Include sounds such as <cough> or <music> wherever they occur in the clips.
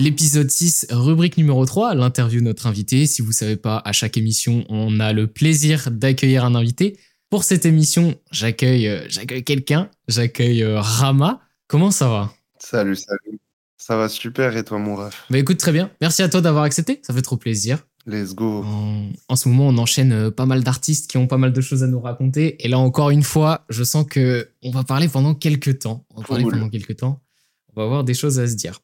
L'épisode 6, rubrique numéro 3, l'interview de notre invité. Si vous savez pas, à chaque émission, on a le plaisir d'accueillir un invité. Pour cette émission, j'accueille euh, j'accueille quelqu'un, j'accueille euh, Rama. Comment ça va? Salut, salut. Ça va super et toi mon ref? Bah écoute très bien. Merci à toi d'avoir accepté, ça fait trop plaisir. Let's go. En, en ce moment, on enchaîne euh, pas mal d'artistes qui ont pas mal de choses à nous raconter. Et là, encore une fois, je sens que on va parler pendant quelques temps. On va parler Cool. pendant quelques temps. On va avoir des choses à se dire.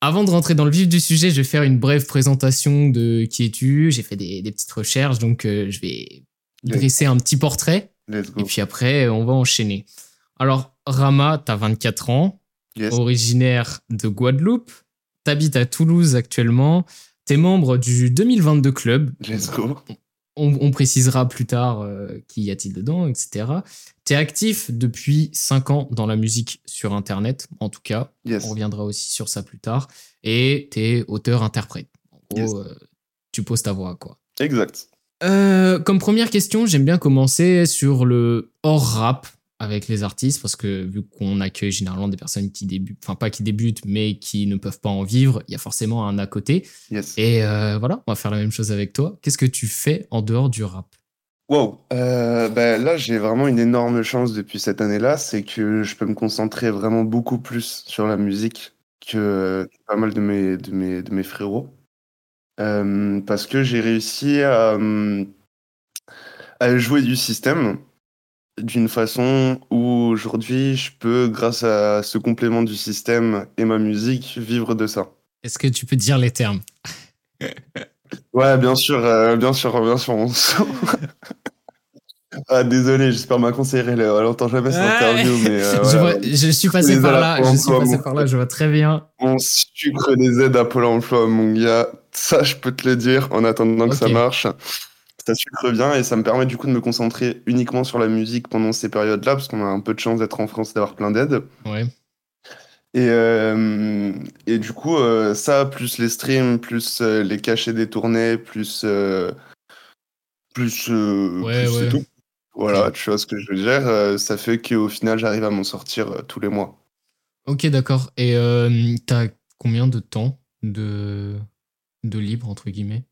Avant de rentrer dans le vif du sujet, je vais faire une brève présentation de qui es-tu. J'ai fait des, des petites recherches, donc euh, je vais dresser un petit portrait. Let's Et go. puis après, on va enchaîner. Alors, Rama, t'as 24 ans, Yes. originaire de Guadeloupe. T'habites à Toulouse actuellement. T'es membre du 2022 Club. Let's go. On, on précisera plus tard euh, qui y a-t-il dedans, etc. T'es actif depuis 5 ans dans la musique sur Internet, en tout cas. Yes. On reviendra aussi sur ça plus tard. Et t'es auteur-interprète. En gros, euh, tu poses ta voix, quoi. Exact. Euh, comme première question, j'aime bien commencer sur le hors rap avec les artistes parce que vu qu'on accueille généralement des personnes qui débutent, enfin pas qui débutent, mais qui ne peuvent pas en vivre, il y a forcément un à côté. Yes. Et euh, voilà, on va faire la même chose avec toi. Qu'est-ce que tu fais en dehors du rap? Wow. Euh, ben là, j'ai vraiment une énorme chance depuis cette année-là, c'est que je peux me concentrer vraiment beaucoup plus sur la musique que pas mal de mes, de mes, de mes frérots. Euh, parce que j'ai réussi à, hum, à jouer du système d'une façon où aujourd'hui je peux, grâce à ce complément du système et ma musique, vivre de ça. Est-ce que tu peux dire les termes? Ouais, bien sûr, euh, bien sûr, bien sûr. on s- <laughs> ah, désolé, j'espère ma conseillère, elle, elle entend jamais cette Ouais. interview, mais euh, je, vois- je suis passé par là, je suis passé par là, je vois très bien. on sucre des aides à Pôle emploi, mon gars. Ça, je peux te le dire, en attendant que ça marche. Ça sucre bien et ça me permet du coup de me concentrer uniquement sur la musique pendant ces périodes-là, parce qu'on a un peu de chance d'être en France et d'avoir plein d'aides. Ouais. Et, euh, et du coup, euh, ça, plus les streams, plus euh, les cachets des tournées, plus. plus. Ouais, plus c'est ouais. tout. Voilà, tu vois ce que je veux dire. ça fait qu'au final, j'arrive à m'en sortir tous les mois. Ok, d'accord. Et t'as combien de temps de, de libre, entre guillemets?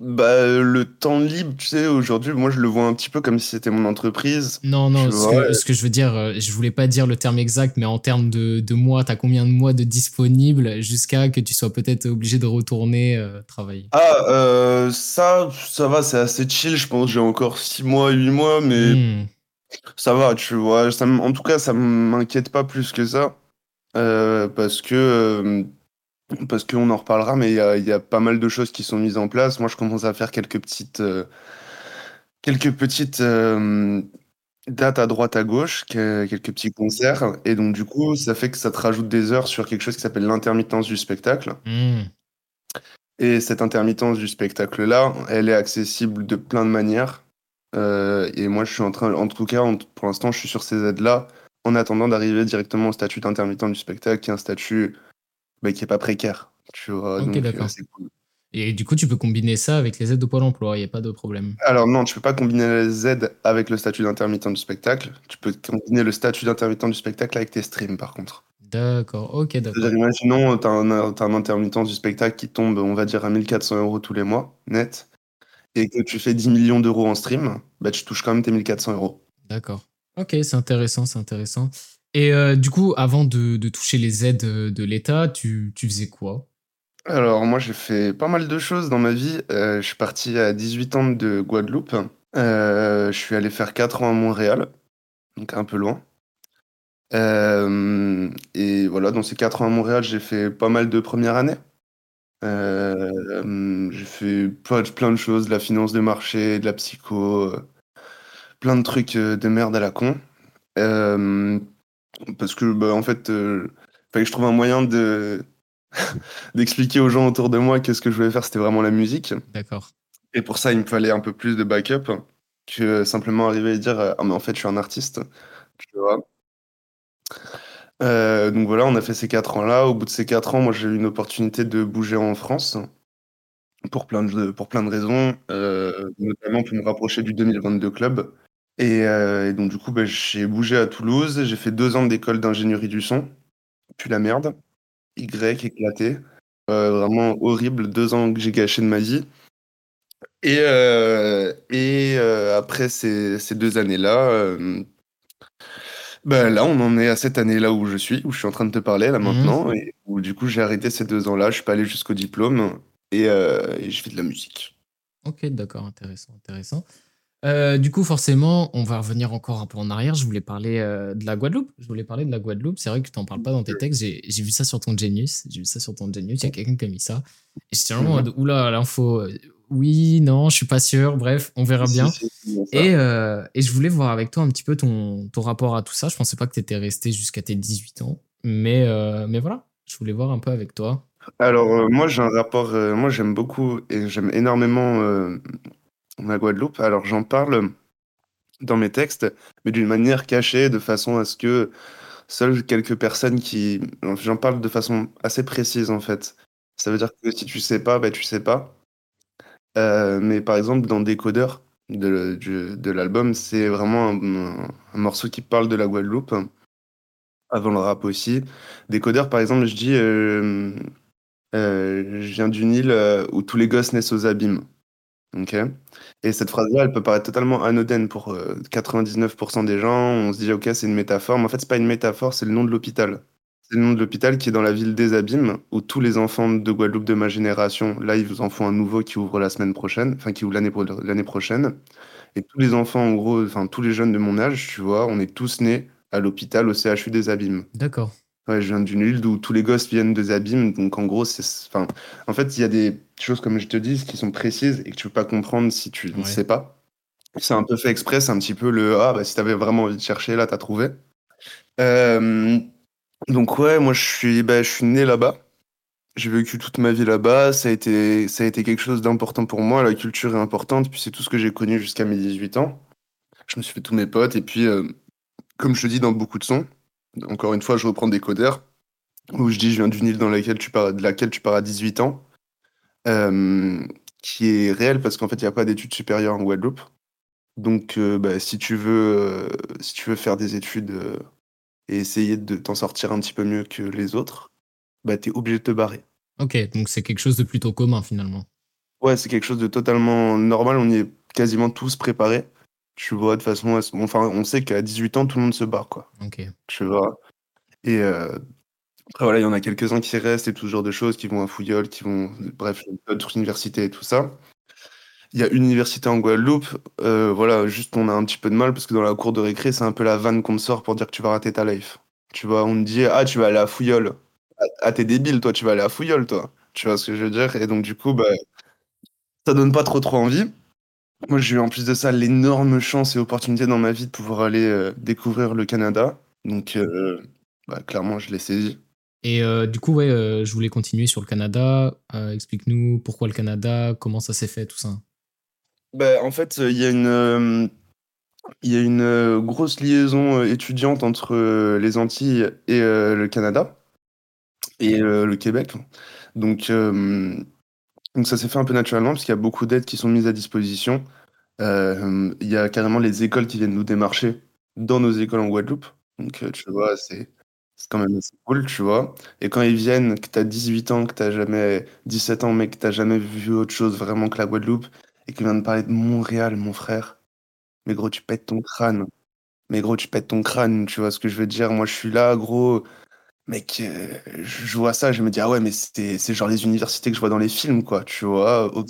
Bah, le temps libre, tu sais, aujourd'hui, moi, je le vois un petit peu comme si c'était mon entreprise. Non, non, ce, que, ce que je veux dire, euh, je voulais pas dire le terme exact, mais en termes de, de mois, t'as combien de mois de disponibles jusqu'à que tu sois peut-être obligé de retourner euh, travailler? Ah, euh, ça, ça va, c'est assez chill. Je pense j'ai encore 6 mois, 8 mois, mais Hmm, ça va, tu vois. Ça, en tout cas, ça m'inquiète pas plus que ça. Euh, parce que, parce qu'on en reparlera, mais il y a, il y a pas mal de choses qui sont mises en place. Moi, je commence à faire quelques petites, euh, quelques petites euh, dates à droite, à gauche, que- quelques petits concerts. Et donc, du coup, ça fait que ça te rajoute des heures sur quelque chose qui s'appelle l'intermittence du spectacle. hmm. Et cette intermittence du spectacle-là, elle est accessible de plein de manières. Euh, et moi, je suis en train, en tout cas, en- pour l'instant, je suis sur ces aides-là, en attendant d'arriver directement au statut d'intermittent du spectacle, qui est un statut bah, qui est pas précaire. Tu vois, donc euh, d'accord. c'est cool. Et du coup, tu peux combiner ça avec les aides de Pôle emploi, il n'y a pas de problème. Alors non, tu peux pas combiner les aides avec le statut d'intermittent du spectacle. Tu peux combiner le statut d'intermittent du spectacle avec tes streams, par contre. D'accord, ok, d'accord. Imaginons, tu as un intermittent du spectacle qui tombe, on va dire, à 1400 euros tous les mois, net, et que tu fais 10 millions d'euros en stream, bah, tu touches quand même tes 1400 euros. D'accord. Ok, c'est intéressant, c'est intéressant. Et euh, du coup, avant de, de toucher les aides euh, de l'État, tu, tu faisais quoi? Alors, moi, j'ai fait pas mal de choses dans ma vie. Euh, je suis parti à 18 ans de Guadeloupe. Je suis allé faire 4 ans à Montréal, donc un peu loin. Et voilà, dans ces 4 ans à Montréal, j'ai fait pas mal de premières années. J'ai fait plein, de choses, de la finance de marché, de la psycho, plein de trucs de merde à la con. Parce que, bah, en fait, euh, fallait que je trouve un moyen de <laughs> d'expliquer aux gens autour de moi que ce que je voulais faire, c'était vraiment la musique. D'accord. Et pour ça, il me fallait un peu plus de backup que simplement arriver et dire euh, Ah, mais en fait, je suis un artiste. Tu vois. Euh, donc voilà, on a fait ces quatre ans-là. Au bout de ces quatre ans, moi, j'ai eu une opportunité de bouger en France pour plein de, pour plein de raisons, euh, notamment pour me rapprocher du 2022 club. Et, euh, et donc, du coup, bah, j'ai bougé à Toulouse. J'ai fait deux ans d'école d'ingénierie du son. Puis la merde. Y éclaté. Euh, vraiment horrible, deux ans que j'ai gâché de ma vie. Et, euh, et après ces, ces, deux années-là, ben là, on en est à cette année-là où je suis, où je suis en train de te parler là mmh maintenant, et où du coup j'ai arrêté ces deux ans-là, je suis pas allé jusqu'au diplôme, et, et je fais de la musique. Ok, d'accord, intéressant, intéressant. Euh, du coup, forcément, on va revenir encore un peu en arrière. Je voulais parler euh, de la Guadeloupe. Je voulais parler de la Guadeloupe. C'est vrai que tu n'en parles pas dans tes textes. J'ai vu ça sur ton Genius. J'ai vu ça sur ton Genius. Il y a quelqu'un qui a mis ça. Et j'étais vraiment en mode, oula, l'info. Euh, oui, non, je suis pas sûr. Bref, on verra bien. Et, et, je voulais voir avec toi un petit peu ton, ton rapport à tout ça. Je pensais pas que tu étais resté jusqu'à tes 18 ans. Mais, mais voilà, je voulais voir un peu avec toi. Alors, moi, j'ai un rapport. moi, j'aime beaucoup et j'aime énormément la Guadeloupe. Alors j'en parle dans mes textes, mais d'une manière cachée, de façon à ce que seules quelques personnes qui... J'en parle de façon assez précise en fait. Ça veut dire que si tu sais pas, bah tu sais pas. Euh, mais par exemple, dans Décodeur de, l'album, c'est vraiment un, morceau qui parle de la Guadeloupe, avant le rap aussi. Décodeur, par exemple, je dis euh, euh, Je viens d'une île où tous les gosses naissent aux abîmes. OK? Et cette phrase-là, elle peut paraître totalement anodine pour, 99% des gens. On se dit: «OK, c'est une métaphore», mais en fait, c'est pas une métaphore, c'est le nom de l'hôpital. C'est le nom de l'hôpital qui est dans la ville des Abîmes, où tous les enfants de Guadeloupe de ma génération là, ils vous en font un nouveau qui ouvre la semaine prochaine, enfin qui ouvre l'année l'année prochaine et tous les enfants, en gros, enfin tous les jeunes de mon âge, tu vois, on est tous nés à l'hôpital, au CHU des Abîmes. D'accord. Ouais, je viens d'une île où tous les gosses viennent des abîmes. Donc, en gros, c'est, enfin, en fait, il y a des choses, comme je te dis, qui sont précises et que tu peux pas comprendre si tu ne sais pas. C'est un peu fait exprès, c'est un petit peu le ah, bah, si avais vraiment envie de chercher, là, tu as trouvé. Euh, donc, ouais, moi, je suis, bah, je suis né là-bas. J'ai vécu toute ma vie là-bas. Ça a été, ça a été quelque chose d'important pour moi. La culture est importante. Puis, c'est tout ce que j'ai connu jusqu'à mes 18 ans. Je me suis fait tous mes potes. Et puis, euh, comme je te dis dans beaucoup de sons, encore une fois, je reprends des codeurs où je dis je viens d'une île dans laquelle tu pars, de laquelle tu pars à 18 ans, euh, qui est réelle parce qu'en fait, il n'y a pas d'études supérieures en Guadeloupe. Donc, euh, bah, si, tu veux, euh, si tu veux faire des études et essayer de t'en sortir un petit peu mieux que les autres, bah, tu es obligé de te barrer. Ok, donc c'est quelque chose de plutôt commun finalement. Ouais, c'est quelque chose de totalement normal. On y est quasiment tous préparés. Tu vois, de façon. Enfin, on sait qu'à 18 ans, tout le monde se barre, quoi. Ok. Tu vois. Et euh, après, voilà, il y en a quelques-uns qui restent et tout ce genre de choses, qui vont à Fouillol, qui vont. Bref, d'autres universités et tout ça. Il y a une université en Guadeloupe. Euh, voilà, juste, on a un petit peu de mal parce que dans la cour de récré, c'est un peu la vanne qu'on te sort pour dire que tu vas rater ta life. Tu vois, on te dit, ah, tu vas aller à Fouillol. Ah, ah, t'es débile, toi, tu vas aller à Fouillol, toi. Tu vois ce que je veux dire? Et donc, du coup, bah, ça donne pas trop trop envie. Moi, j'ai eu en plus de ça l'énorme chance et opportunité dans ma vie de pouvoir aller euh, découvrir le Canada. Donc, euh, bah, clairement, je l'ai saisi. Et euh, du coup, ouais, je voulais continuer sur le Canada. Explique-nous pourquoi le Canada, comment ça s'est fait, tout ça. Bah, en fait, il y a une, il y a une grosse liaison étudiante entre les Antilles et le Canada et le Québec. Donc, donc ça s'est fait un peu naturellement parce qu'il y a beaucoup d'aides qui sont mises à disposition. Euh, il y a carrément les écoles qui viennent nous démarcher dans nos écoles en Guadeloupe. Donc euh, tu vois, c'est quand même assez cool, tu vois. Et quand ils viennent, que tu as 18 ans, que tu jamais 17 ans, mais que tu jamais vu autre chose vraiment que la Guadeloupe, et qu'ils viennent parler de Montréal, mon frère, mais gros, tu pètes ton crâne. Mais gros, tu pètes ton crâne, tu vois ce que je veux dire. Moi, je suis là, gros. Mec, euh, je vois ça, je me dis: «Ah ouais, mais c'est genre les universités que je vois dans les films, quoi», tu vois? OK,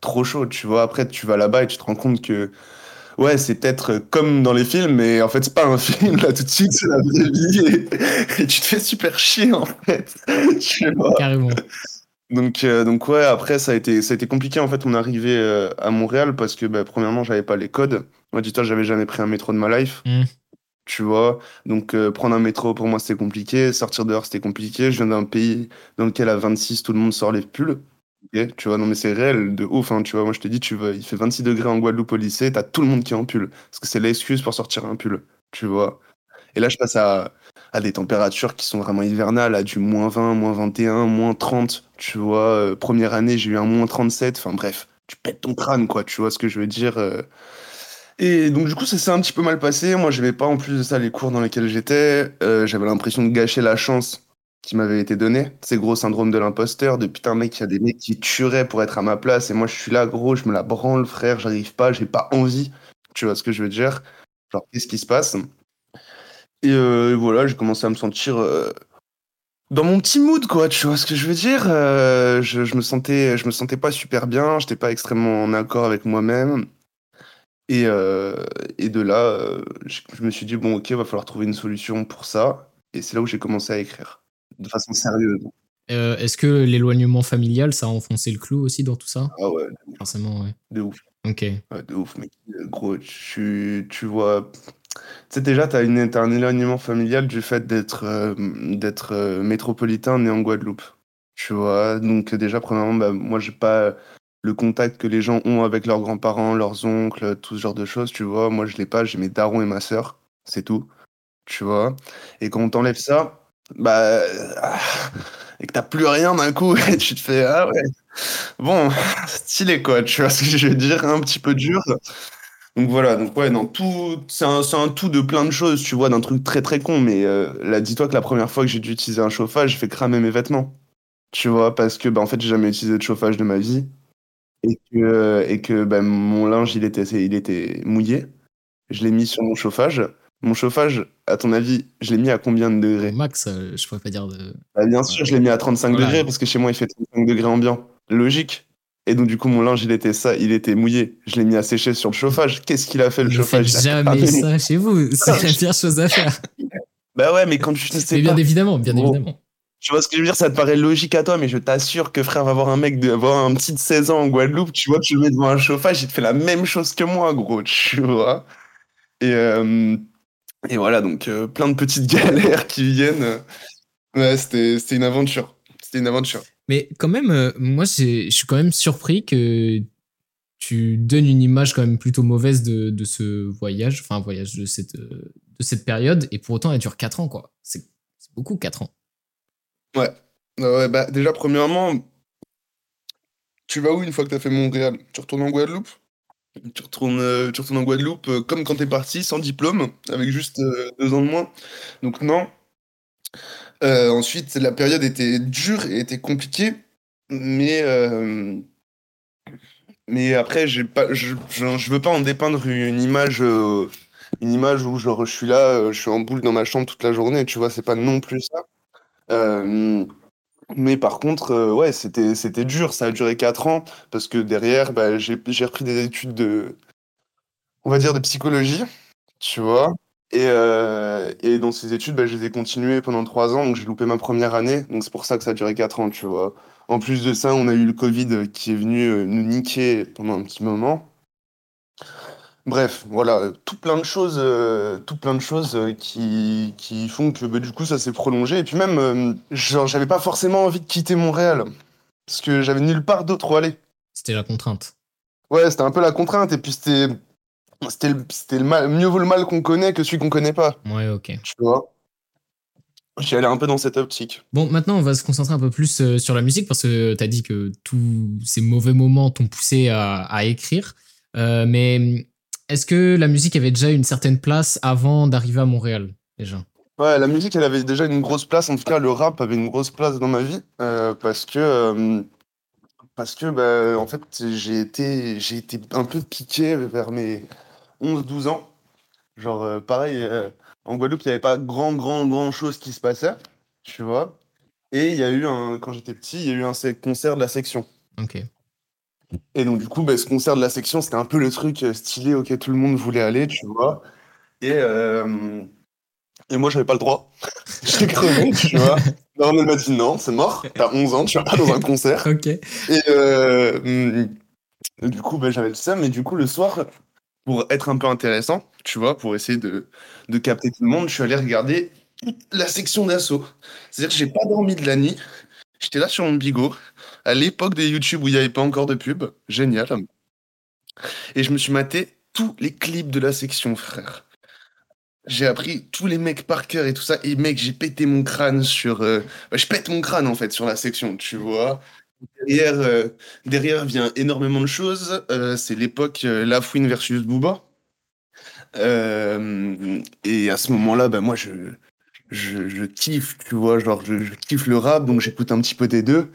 trop chaud, tu vois? Après, tu vas là-bas et tu te rends compte que, ouais, c'est peut-être comme dans les films, mais en fait, c'est pas un <laughs> film, là, tout de suite, c'est la vraie vie et tu te fais super chier, en fait, tu vois? Carrément. Donc euh, donc ouais, après ça a été ça a été compliqué, en fait, on est arrivé, euh, à Montréal parce que, bah, premièrement, j'avais pas les codes. Moi, dis-toi, j'avais jamais pris un métro de ma life. Mmh tu vois. Donc, euh, prendre un métro, pour moi, c'était compliqué. Sortir dehors, c'était compliqué. Je viens d'un pays dans lequel, à 26, tout le monde sort les pulls. tu vois, non, mais c'est réel, de ouf. Hein, tu vois, moi, je te dis, tu vois, il fait 26 degrés en Guadeloupe au lycée, t'as tout le monde qui est en pull. Parce que c'est l'excuse pour sortir un pull, tu vois. Et là, je passe à, à des températures qui sont vraiment hivernales, à du moins 20, moins 21, moins 30. Tu vois, euh, première année, j'ai eu un moins 37. Enfin, bref, tu pètes ton crâne, quoi. Tu vois ce que je veux dire euh. Et donc, du coup, ça s'est un petit peu mal passé. Moi, j'aimais pas en plus de ça les cours dans lesquels j'étais. Euh, j'avais l'impression de gâcher la chance qui m'avait été donné. C'est gros syndrome de l'imposteur. De putain, mec, il y a des mecs qui tueraient pour être à ma place. Et moi, je suis là, gros, je me la branle, frère, j'arrive pas, j'ai pas envie. Tu vois ce que je veux dire? Genre, qu'est-ce qui se passe? Et euh, voilà, j'ai commencé à me sentir euh, dans mon petit mood, quoi. Tu vois ce que je veux dire? Je, je me sentais, je me sentais pas super bien. J'étais pas extrêmement en accord avec moi-même. Et, euh, et de là, euh, je, je me suis dit, bon, ok, va falloir trouver une solution pour ça. Et c'est là où j'ai commencé à écrire, de façon sérieuse. Euh, Est-ce que l'éloignement familial, ça a enfoncé le clou aussi dans tout ça? Ah ouais, Forcément, ouais. de ouf. Ok. Ouais, de ouf, mec. Euh, Gros, tu, tu vois. Tu sais, déjà, t'as t'as un éloignement familial du fait d'être euh, d'être euh, métropolitain né en Guadeloupe. Tu vois, donc déjà, premièrement, bah, moi, j'ai pas le contact que les gens ont avec leurs grands-parents, leurs oncles, tout ce genre de choses, tu vois. Moi, je l'ai pas, j'ai mes darons et ma sœur, c'est tout. Tu vois. Et quand on t'enlève ça, bah. ah, et que t'as plus rien d'un coup, et <laughs> tu te fais, ah ouais. Bon, <laughs> stylé quoi, tu vois ce que je veux dire, un petit peu dur. Donc voilà, donc ouais, non, tout, c'est un, c'est un tout de plein de choses, tu vois, d'un truc très très con, mais euh, là, dis-toi que la première fois que j'ai dû utiliser un chauffage, j'ai fait cramer mes vêtements, tu vois, parce que, bah, en fait, j'ai jamais utilisé de chauffage de ma vie, et que, et que bah, mon linge, il était, il était mouillé, je l'ai mis sur mon chauffage. Mon chauffage, à ton avis, je l'ai mis à combien de degrés? max, euh, je pourrais pas dire de. Bah, bien sûr, je l'ai mis à 35 Voilà. degrés, parce que chez moi, il fait 35 degrés ambiant. Logique. Et donc, du coup, mon linge, il était ça, il était mouillé. Je l'ai mis à sécher sur le chauffage. Qu'est-ce qu'il a fait, le Ne chauffage? faites jamais <laughs> ça chez vous. C'est la pire chose à faire. Bah ouais, mais quand tu sais Mais bien pas, évidemment, bien Gros. évidemment. Tu vois ce que je veux dire, ça te paraît logique à toi, mais je t'assure que frère va voir un mec de, avoir un petit de 16 ans en Guadeloupe, tu vois, tu le mets devant un chauffage, il te fait la même chose que moi, gros, <laughs> tu vois? Et, euh, et voilà, donc euh, plein de petites <laughs> galères qui viennent. Ouais, c'était, une aventure. C'était une aventure. Mais quand même, euh, moi, je suis quand même surpris que tu donnes une image quand même plutôt mauvaise de, de ce voyage, enfin, voyage de cette, euh, de cette période, et pour autant, elle dure 4 ans, quoi. C'est beaucoup, 4 ans. Ouais. Ouais, bah, déjà, premièrement, tu vas où une fois que tu as fait Montréal? Tu retournes en Guadeloupe? Tu retournes, euh, tu retournes en Guadeloupe euh, comme quand t'es parti, sans diplôme, avec juste euh, deux ans de moins. Donc non. Ensuite, la période était dure et était compliquée, mais mais après, j'ai pas, je, je, je veux pas en dépeindre une image, une image où genre je suis là, je suis en boule dans ma chambre toute la journée. Tu vois, c'est pas non plus ça. Euh, mais par contre, euh, ouais, c'était c'était dur. Ça a duré quatre ans parce que derrière, bah, j'ai repris des études de, on va dire, de psychologie, tu vois. Et, euh, et dans ces études, bah, je les ai continuées pendant trois ans, donc j'ai loupé ma première année. Donc c'est pour ça que ça a duré quatre ans, tu vois. En plus de ça, on a eu le Covid qui est venu nous niquer pendant un petit moment. Bref, voilà, euh, tout plein de choses, euh, tout plein de choses euh, qui, qui font que bah, du coup ça s'est prolongé. Et puis même, euh, genre, j'avais pas forcément envie de quitter Montréal parce que j'avais nulle part d'autre où aller. C'était la contrainte. Ouais, c'était un peu la contrainte. Et puis c'était, c'était, le- c'était le mal, mieux vaut le mal qu'on connaît que celui qu'on connaît pas. Ouais, ok. Tu vois? J'y allais un peu dans cette optique. Bon, maintenant, on va se concentrer un peu plus sur la musique parce que tu as dit que tous ces mauvais moments t'ont poussé à, à écrire. Mais est-ce que la musique avait déjà une certaine place avant d'arriver à Montréal, déjà? Ouais, la musique, elle avait déjà une grosse place. En tout cas, le rap avait une grosse place dans ma vie euh, parce que, euh, parce que, bah, en fait, j'ai été, j'ai été un peu piqué vers mes 11-12 ans. Genre, euh, pareil, en Guadeloupe, il n'y avait pas grand, grand, grand chose qui se passait, tu vois. Et il y a eu un, quand j'étais petit, il y a eu un concert de la section. Ok. Et donc, du coup, bah, ce concert de la section, c'était un peu le truc euh, stylé auquel tout le monde voulait aller, tu vois. Et, euh, et moi, j'avais pas le droit. <laughs> J'ai crevé, tu vois. Non, elle m'a dit non, c'est mort. T'as 11 ans, tu vas pas dans un concert. <laughs> Ok. Et euh, du coup, bah, j'avais le seum. Et du coup, le soir, pour être un peu intéressant, tu vois, pour essayer de, de capter tout le monde, je suis allé regarder toute la section d'assaut. C'est-à-dire que j'ai pas dormi de la nuit. J'étais là sur mon bigot, à l'époque des YouTube où il n'y avait pas encore de pub. Génial. Et je me suis maté tous les clips de la section, frère. J'ai appris tous les mecs par cœur et tout ça. Et mec, j'ai pété mon crâne sur. euh, bah, je pète mon crâne en fait sur la section, tu vois. Derrière, euh, derrière vient énormément de choses. Euh, c'est l'époque Lafouine versus Booba. Et à ce moment-là, bah, moi, je, je, kiffe, tu vois, genre je kiffe le rap, donc j'écoute un petit peu des deux.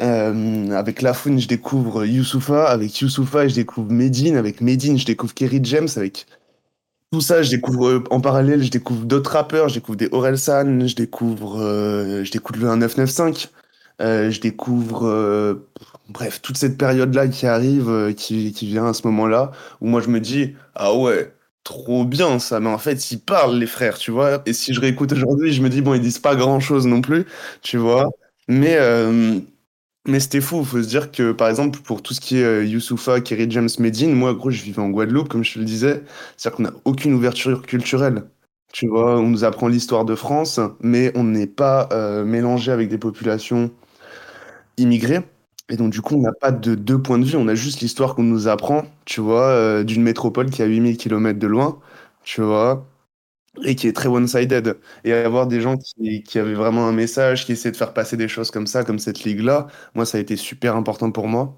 Euh, avec Lafouine, je découvre Youssoufa, avec Youssoufa, je découvre Medine, avec Medine, je découvre Kerry James, avec tout ça, je découvre euh, en parallèle, je découvre d'autres rappeurs, je découvre des Orelsan, je découvre, euh, je découvre le 1995, euh, je découvre, bref, toute cette période-là qui arrive, qui, qui vient à ce moment-là, où moi je me dis, ah ouais, trop bien ça, mais en fait ils parlent les frères, tu vois, et si je réécoute aujourd'hui, je me dis, bon, ils disent pas grand-chose non plus, tu vois, mais, mais c'était fou, faut se dire que par exemple, pour tout ce qui est euh, Youssoufa, Kerry James, Medine, moi, gros, je vivais en Guadeloupe, comme je te le disais, c'est-à-dire qu'on n'a aucune ouverture culturelle. Tu vois, on nous apprend l'histoire de France, mais on n'est pas euh, mélangé avec des populations immigrées. Et donc, du coup, on n'a pas de deux points de vue, on a juste l'histoire qu'on nous apprend, tu vois, euh, d'une métropole qui a 8000 km de loin, tu vois, et qui est très one-sided. Et avoir des gens qui, qui avaient vraiment un message, qui essaient de faire passer des choses comme ça, comme cette ligue-là, moi, ça a été super important pour moi.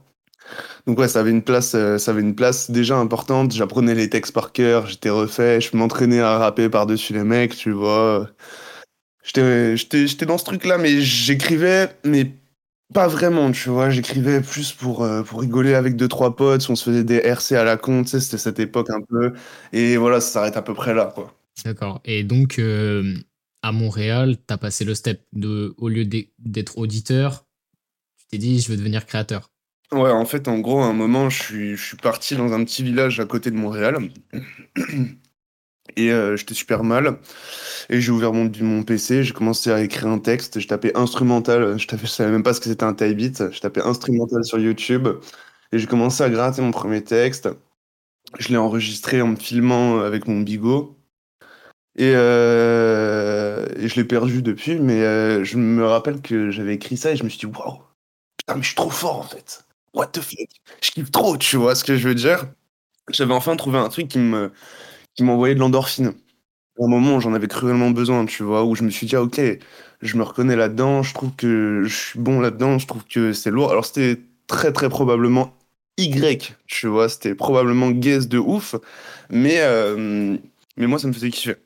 Donc ouais, ça avait une place, euh, ça avait une place déjà importante. J'apprenais les textes par cœur, j'étais refait, je m'entraînais à rapper par-dessus les mecs, tu vois. J'étais dans ce truc-là, mais j'écrivais, mais pas vraiment, tu vois. J'écrivais plus pour, euh, pour rigoler avec deux, trois potes. On se faisait des RC à la con, tu sais, c'était cette époque un peu. Et voilà, ça s'arrête à peu près là, quoi. D'accord. Et donc, euh, à Montréal, tu as passé le step de, au lieu d'être auditeur, tu t'es dit, je veux devenir créateur. Ouais, en fait, en gros, à un moment, je suis, parti dans un petit village à côté de Montréal. Et euh, j'étais super mal. Et j'ai ouvert mon, mon PC, j'ai commencé à écrire un texte. Je tapais instrumental, je tapais, savais même pas ce que c'était un type beat. Je tapais instrumental sur YouTube. Et j'ai commencé à gratter mon premier texte. Je l'ai enregistré en me filmant avec mon bigot. Et, euh, et je l'ai perdu depuis, mais euh, je me rappelle que j'avais écrit ça et je me suis dit, waouh, putain, mais je suis trop fort en fait. What the fuck? Je kiffe trop, tu vois ce que je veux dire? J'avais enfin trouvé un truc qui me, qui m'envoyait de l'endorphine. À un moment où j'en avais cruellement besoin, tu vois, où je me suis dit, ah, ok, je me reconnais là-dedans, je trouve que je suis bon là-dedans, je trouve que c'est lourd. Alors c'était très très probablement Y, tu vois, c'était probablement guess de ouf, mais, euh, mais moi ça me faisait kiffer.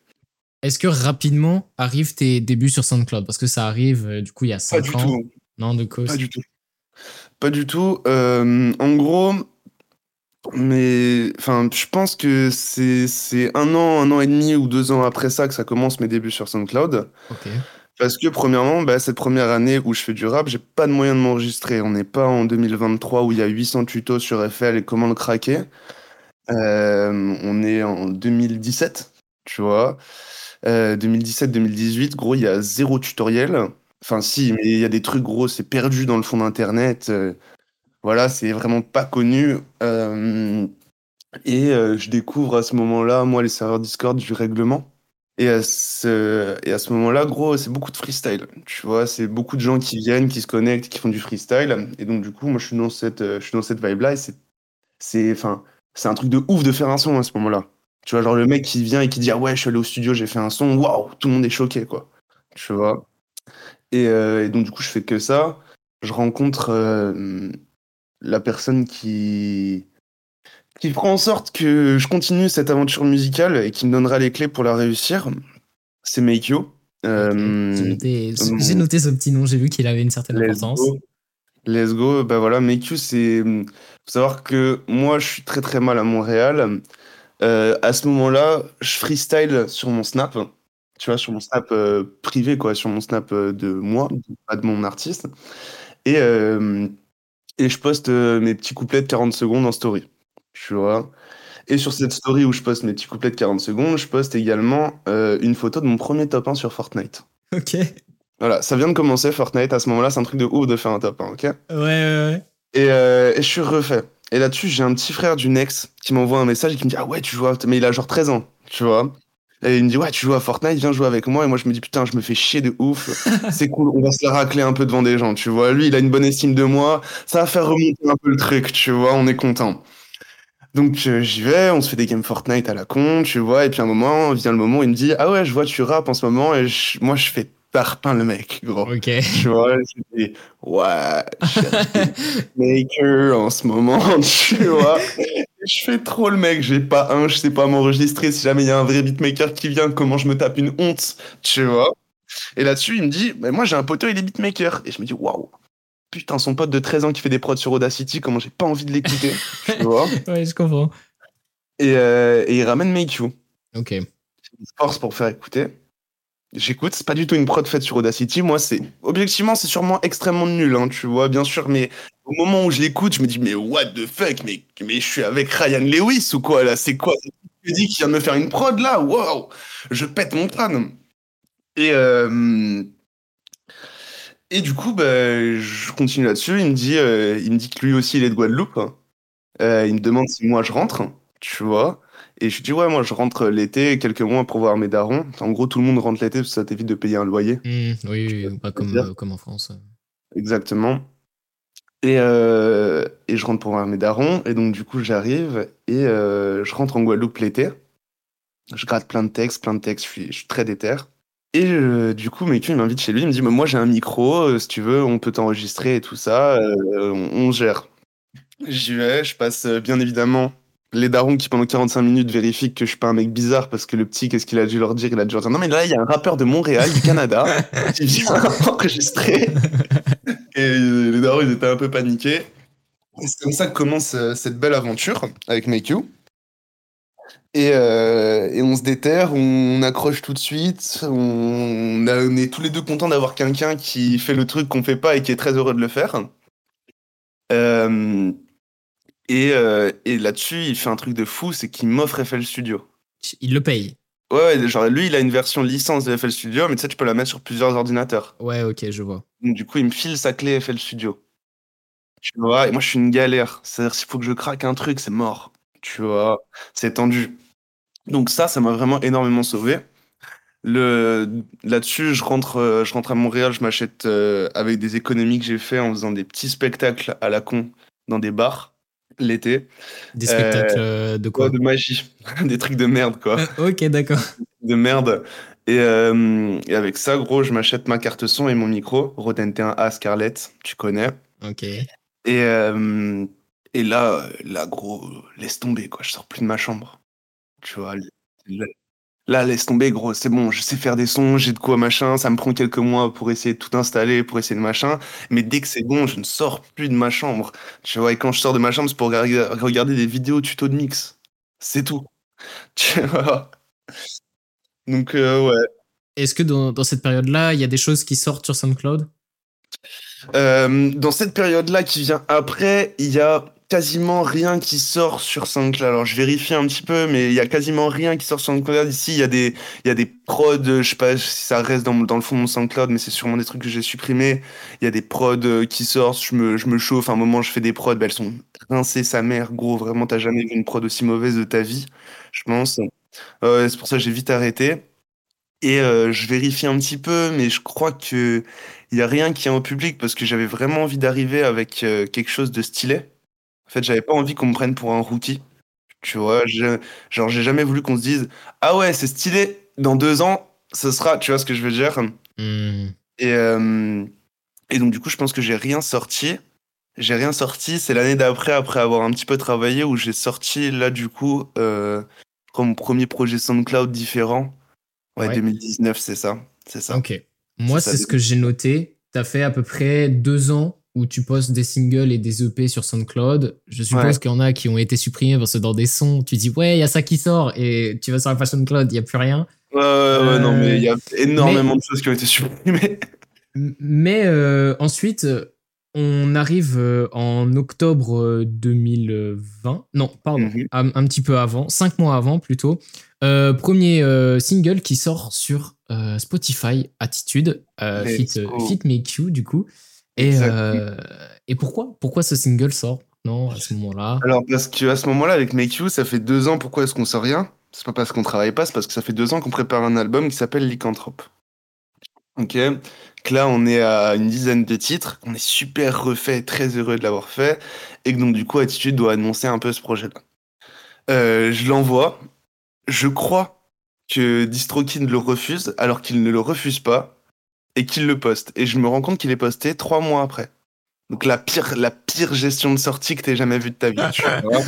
Est-ce que rapidement arrivent tes débuts sur SoundCloud? Parce que ça arrive, euh, du coup, il y a Pas 5 du ans. tout. Non, de cause. Pas du tout. Pas du tout. Euh, en gros, mais enfin, je pense que c'est c'est un an, un an et demi ou deux ans après ça que ça commence mes débuts sur SoundCloud. Ok. Parce que premièrement, bah, cette première année où je fais du rap, j'ai pas de moyen de m'enregistrer. On n'est pas en 2023 où il y a 800 tutos sur FL et comment le craquer. Euh, on est en 2017, tu vois. Euh, 2017-2018, gros, il y a zéro tutoriel. Enfin, si, mais il y a des trucs, gros, c'est perdu dans le fond d'Internet. Euh, voilà, c'est vraiment pas connu. Euh, et euh, je découvre à ce moment-là, moi, les serveurs Discord du règlement. Et à ce, ce moment-là, gros, c'est beaucoup de freestyle. Tu vois, c'est beaucoup de gens qui viennent, qui se connectent, qui font du freestyle. Et donc, du coup, moi, je suis dans cette, euh, je cette vibe-là. Et c'est, c'est un truc de ouf de faire un son à ce moment-là. Tu vois, genre le mec qui vient et qui dit, ah ouais, je suis allé au studio, j'ai fait un son, waouh, tout le monde est choqué, quoi. Tu vois. Et, euh, et donc, du coup, je fais que ça. Je rencontre euh, la personne qui, qui fera en sorte que je continue cette aventure musicale et qui me donnera les clés pour la réussir. C'est Meikyo. Euh, J'ai noté, mon- j'ai noté ce petit nom, j'ai vu qu'il avait une certaine Let's importance. go. Let's go. Bah voilà, Meikyo, c'est. Faut savoir que moi, je suis très très mal à Montréal. Euh, à ce moment-là, je freestyle sur mon Snap. Tu vois, sur mon Snap euh, privé, quoi, sur mon Snap euh, de moi, pas de mon artiste. Et, et je poste mes petits couplets de 40 secondes en story. Tu vois. Et sur cette story où je poste mes petits couplets de 40 secondes, je poste également une photo de mon premier top 1 sur Fortnite. Ok. Voilà, ça vient de commencer Fortnite. À ce moment-là, c'est un truc de ouf de faire un top 1, ok? Ouais, ouais, ouais. Et, et je suis refait. Et là-dessus, j'ai un petit frère d'une ex qui m'envoie un message et qui me dit Ah ouais, tu joues à... Mais il a genre 13 ans, tu vois. Et il me dit Ouais, tu joues à Fortnite, viens jouer avec moi. Et moi, je me dis Putain, je me fais chier de ouf. <laughs> C'est cool, on va se la racler un peu devant des gens, tu vois. Lui, il a une bonne estime de moi. Ça va faire remonter un peu le truc, tu vois. On est content. Donc euh, j'y vais, on se fait des games Fortnite à la con, tu vois. Et puis à un moment, vient le moment où il me dit Ah ouais, je vois, tu rappes en ce moment. Et je- moi, je fais tarpin le mec, gros. Ok. Tu vois, je dis, ouais, <laughs> maker en ce moment, <laughs> tu vois. Je fais trop le mec, j'ai pas un, je sais pas m'enregistrer. Si jamais il y a un vrai beatmaker qui vient, comment je me tape une honte, tu vois. Et là-dessus, il me dit, mais moi j'ai un poteau, il est beatmaker. Et je me dis, waouh, putain, son pote de 13 ans qui fait des prods sur Audacity, comment j'ai pas envie de l'écouter. tu <laughs> vois Ouais, je comprends. et, euh, et il ramène Make You. Ok. Il se force pour faire écouter. J'écoute, c'est pas du tout une prod faite sur Audacity. Moi, c'est objectivement, c'est sûrement extrêmement nul, hein, tu vois, bien sûr. Mais au moment où je l'écoute, je me dis, mais what the fuck, mais, mais je suis avec Ryan Lewis ou quoi là? C'est quoi? Cette musique qui vient de me faire une prod là? Waouh Je pète mon crâne. Et euh, et du coup, bah, je continue là-dessus. Il me dit, euh, il me dit que lui aussi, il est de Guadeloupe. Euh, il me demande si moi je rentre, tu vois. Et je dis, ouais, moi je rentre l'été, quelques mois pour voir mes darons. En gros, tout le monde rentre l'été parce que ça t'évite de payer un loyer. Hmm, oui, pas comme, euh, comme en France. Exactement. Et, euh, et je rentre pour voir mes darons. Et donc, du coup, j'arrive et euh, je rentre en Guadeloupe l'été. Je gratte plein de textes, plein de textes. Je suis, je suis très déter. Et euh, du coup, Meku, il m'invite chez lui. Il me dit, mais moi, j'ai un micro. si tu veux, on peut t'enregistrer et tout ça. on, on gère. J'y vais. Je passe, bien évidemment, les darons qui, pendant 45 minutes, vérifient que je suis pas un mec bizarre parce que le petit, qu'est-ce qu'il a dû leur dire? Il a dû leur dire, non, mais là, il y a un rappeur de Montréal, du Canada, <laughs> qui vient enregistrer. Et les darons, ils étaient un peu paniqués. Et C'est comme ça que commence euh, cette belle aventure avec Make You. Et, euh, et on se déterre, on accroche tout de suite, on, a- on est tous les deux contents d'avoir quelqu'un qui fait le truc qu'on fait pas et qui est très heureux de le faire. Euh, et euh, et là-dessus, il fait un truc de fou, c'est qu'il m'offre FL Studio. Il le paye. Ouais, ouais, genre lui, il a une version licence de FL Studio, mais tu sais, tu peux la mettre sur plusieurs ordinateurs. Ouais, ok, je vois. Donc, du coup, il me file sa clé FL Studio. Tu vois, et moi, je suis une galère. C'est-à-dire, s'il faut que je craque un truc, c'est mort. Tu vois, c'est tendu. Donc, ça, ça m'a vraiment énormément sauvé. Le... Là-dessus, je rentre, euh, je rentre à Montréal, je m'achète euh, avec des économies que j'ai fait en faisant des petits spectacles à la con dans des bars l'été. Des spectacles euh, de quoi de magie. <laughs> des trucs de merde, quoi. Euh, Ok, d'accord. de merde. Et, euh, et avec ça, gros, je m'achète ma carte son et mon micro, Rode NT1A Scarlett, tu connais. Ok. Et, euh, et là, euh, là, gros, laisse tomber, quoi. Je sors plus de ma chambre. Tu vois, là, là, laisse tomber, gros. C'est bon, je sais faire des sons, j'ai de quoi, machin. Ça me prend quelques mois pour essayer de tout installer, pour essayer de machin. Mais dès que c'est bon, je ne sors plus de ma chambre. Tu vois, et quand je sors de ma chambre, c'est pour regarder, des vidéos tuto de mix. C'est tout. <laughs> Tu vois? Donc, euh, ouais. Est-ce que dans, dans cette période-là, il y a des choses qui sortent sur SoundCloud? Euh, dans cette période-là qui vient après, il y a quasiment rien qui sort sur SoundCloud. Alors je vérifie un petit peu, mais il y a quasiment rien qui sort sur SoundCloud. Ici, il y a des, il y prods, je sais pas si ça reste dans, le fond de mon SoundCloud, mais c'est sûrement des trucs que j'ai supprimés. Il y a des prods euh, qui sortent, je me, chauffe. À un moment, je fais des prods, bah, elles sont rincées sa mère, gros. Vraiment, t'as jamais vu une prod aussi mauvaise de ta vie, je pense. Euh, c'est pour ça que j'ai vite arrêté. Et euh, je vérifie un petit peu, mais je crois que il y a rien qui est en public parce que j'avais vraiment envie d'arriver avec quelque chose de stylé. En fait, j'avais pas envie qu'on me prenne pour un rookie. Tu vois, je- genre j'ai jamais voulu qu'on se dise ah ouais c'est stylé. Dans deux ans, ce sera. Tu vois ce que je veux dire? Hmm. Et euh, et donc du coup, je pense que j'ai rien sorti. J'ai rien sorti. C'est l'année d'après, après avoir un petit peu travaillé, où j'ai sorti là du coup euh, crois, mon premier projet SoundCloud différent. Ouais, Ouais. 2019, c'est ça. C'est ça. Ok. Moi, c'est ce que j'ai noté. Tu as fait à peu près deux ans où tu postes des singles et des EP sur SoundCloud. Je suppose Ouais. qu'il y en a qui ont été supprimés parce que dans des sons, tu dis ouais, il y a ça qui sort et tu vas sur la page SoundCloud, il n'y a plus rien. Ouais, ouais, ouais, non, Euh, mais il y a énormément de choses qui ont été supprimées. Mais euh, ensuite, euh, on arrive euh, en octobre euh, 2020. Non, pardon, Mhm. un, un petit peu avant, cinq mois avant plutôt. Euh, premier euh, single qui sort sur euh, Spotify, Attitude, euh, fit, fit Make You du coup. Et, euh, et pourquoi Pourquoi ce single sort Non, à ce moment-là? Alors, parce qu'à ce moment-là, avec Make You, ça fait deux ans, pourquoi est-ce qu'on sort rien? C'est pas parce qu'on travaille pas, c'est parce que ça fait deux ans qu'on prépare un album qui s'appelle Lycanthrope. Ok? Que là, on est à une dizaine de titres, on est super refait, très heureux de l'avoir fait, et que donc, du coup, Attitude doit annoncer un peu ce projet-là. Euh, je l'envoie, je crois que DistroKid le refuse, alors qu'il ne le refuse pas, et qu'il le poste. Et je me rends compte qu'il est posté trois mois après. Donc la pire, la pire gestion de sortie que t'aies jamais vue de ta vie. Tu vois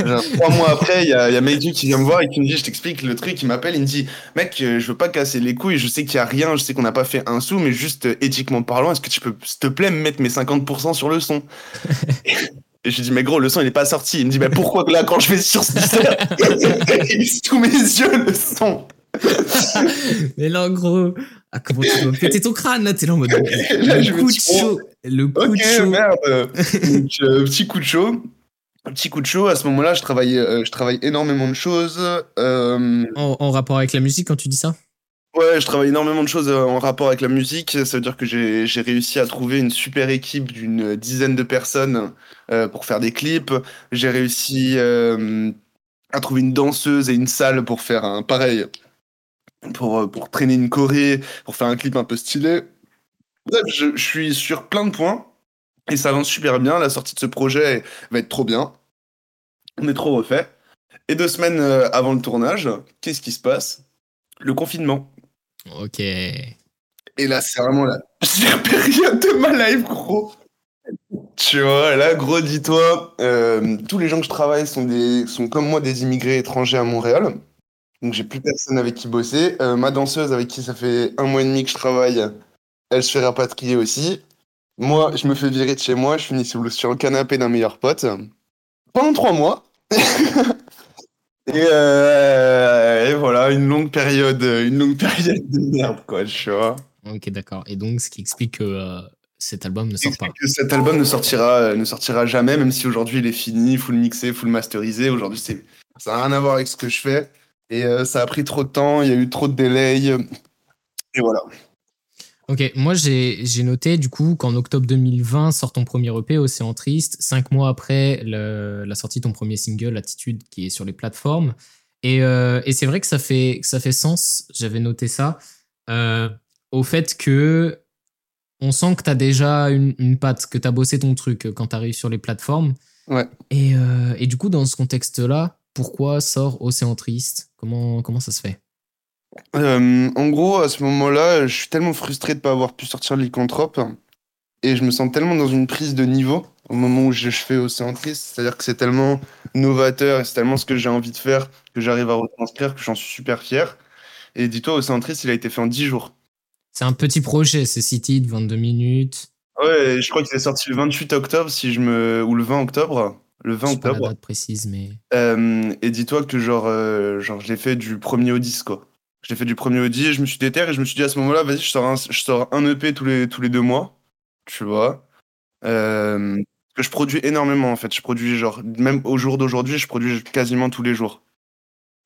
<laughs> Genre, trois mois après, il y a, y a Mehdi qui vient me voir et qui me dit, je t'explique le truc, il m'appelle, il me dit, mec, euh, je veux pas casser les couilles, je sais qu'il y a rien, je sais qu'on n'a pas fait un sou, mais juste euh, éthiquement parlant, est-ce que tu peux, s'il te plaît, me mettre mes 50% sur le son? <laughs> Et je lui dis, mais gros, le son, il est pas sorti. Il me dit, mais pourquoi que là, quand je vais sur ce <laughs> il sous mes yeux, le son <laughs> Mais là, en gros, ah, comment tu vas péter ton crâne là T'es là en mode. <laughs> Le coup de chaud. Le coup de chaud. merde. <laughs> Donc, euh, petit coup de chaud. Petit coup de chaud. À ce moment-là, je travaille, euh, je travaille énormément de choses. Euh, En, en rapport avec la musique quand tu dis ça? Ouais, je travaille énormément de choses en rapport avec la musique. Ça veut dire que j'ai, réussi à trouver une super équipe d'une dizaine de personnes pour faire des clips. J'ai réussi à trouver une danseuse et une salle pour faire un pareil, pour, euh, pour traîner une choré, pour faire un clip un peu stylé. Bref, je, je suis sur plein de points et ça avance super bien. La sortie de ce projet va être trop bien. On est trop refait. Et deux semaines euh, avant le tournage, qu'est-ce qui se passe? Le confinement. Ok. Et là, c'est vraiment la pire <laughs> période de ma life, gros. Tu vois, là, gros, dis-toi, euh, tous les gens que je travaille sont, des, sont comme moi des immigrés étrangers à Montréal. Donc, j'ai plus personne avec qui bosser. Euh, ma danseuse, avec qui ça fait un mois et demi que je travaille, elle se fait rapatrier aussi. Moi, je me fais virer de chez moi, je finis sur le, sur le canapé d'un meilleur pote. Pendant trois mois. <laughs> et, euh, et voilà, une longue période, une longue période de merde, quoi, tu vois. Ok, d'accord. Et donc, ce qui explique que euh, cet album ne sort pas. que cet album ne sortira, ne sortira jamais, même si aujourd'hui il est fini, full mixé, full masterisé. Aujourd'hui, c'est, ça n'a rien à voir avec ce que je fais. Et euh, ça a pris trop de temps, il y a eu trop de délais. Et voilà. Ok, moi j'ai noté du coup qu'en octobre 2020 sort ton premier EP, Océan Triste, cinq mois après le- la sortie de ton premier single, Attitude, qui est sur les plateformes. Et, euh, et c'est vrai que ça fait, que ça fait sens, j'avais noté ça, euh, au fait que on sent que tu as déjà une, une patte, que tu as bossé ton truc quand tu arrives sur les plateformes. Ouais. Et, euh, et du coup, dans ce contexte-là, pourquoi sort Océan Triste? Comment, comment ça se fait? Euh, en gros, à ce moment-là, je suis tellement frustré de ne pas avoir pu sortir le lycanthrope. Et je me sens tellement dans une prise de niveau au moment où je, je fais Océan Triste. C'est-à-dire que c'est tellement novateur et c'est tellement ce que j'ai envie de faire que j'arrive à retranscrire que j'en suis super fier. Et dis-toi, Océan Triste, il a été fait en 10 jours. C'est un petit projet, c'est City de 22 minutes. Ouais, je crois qu'il est sorti le 28 octobre, si je me... ou le 20 octobre. Le 20 Je sais pas la octobre. date précise, mais. Euh, et dis-toi que genre, euh, genre je l'ai fait du premier au 10, quoi. Je l'ai fait du premier au 10, je me suis déterré et je me suis dit à ce moment-là, vas-y, je sors un, je sors un EP tous les, tous les deux mois, tu vois. Euh, que je produis énormément, en fait. Je produis, genre, même au jour d'aujourd'hui, je produis quasiment tous les jours.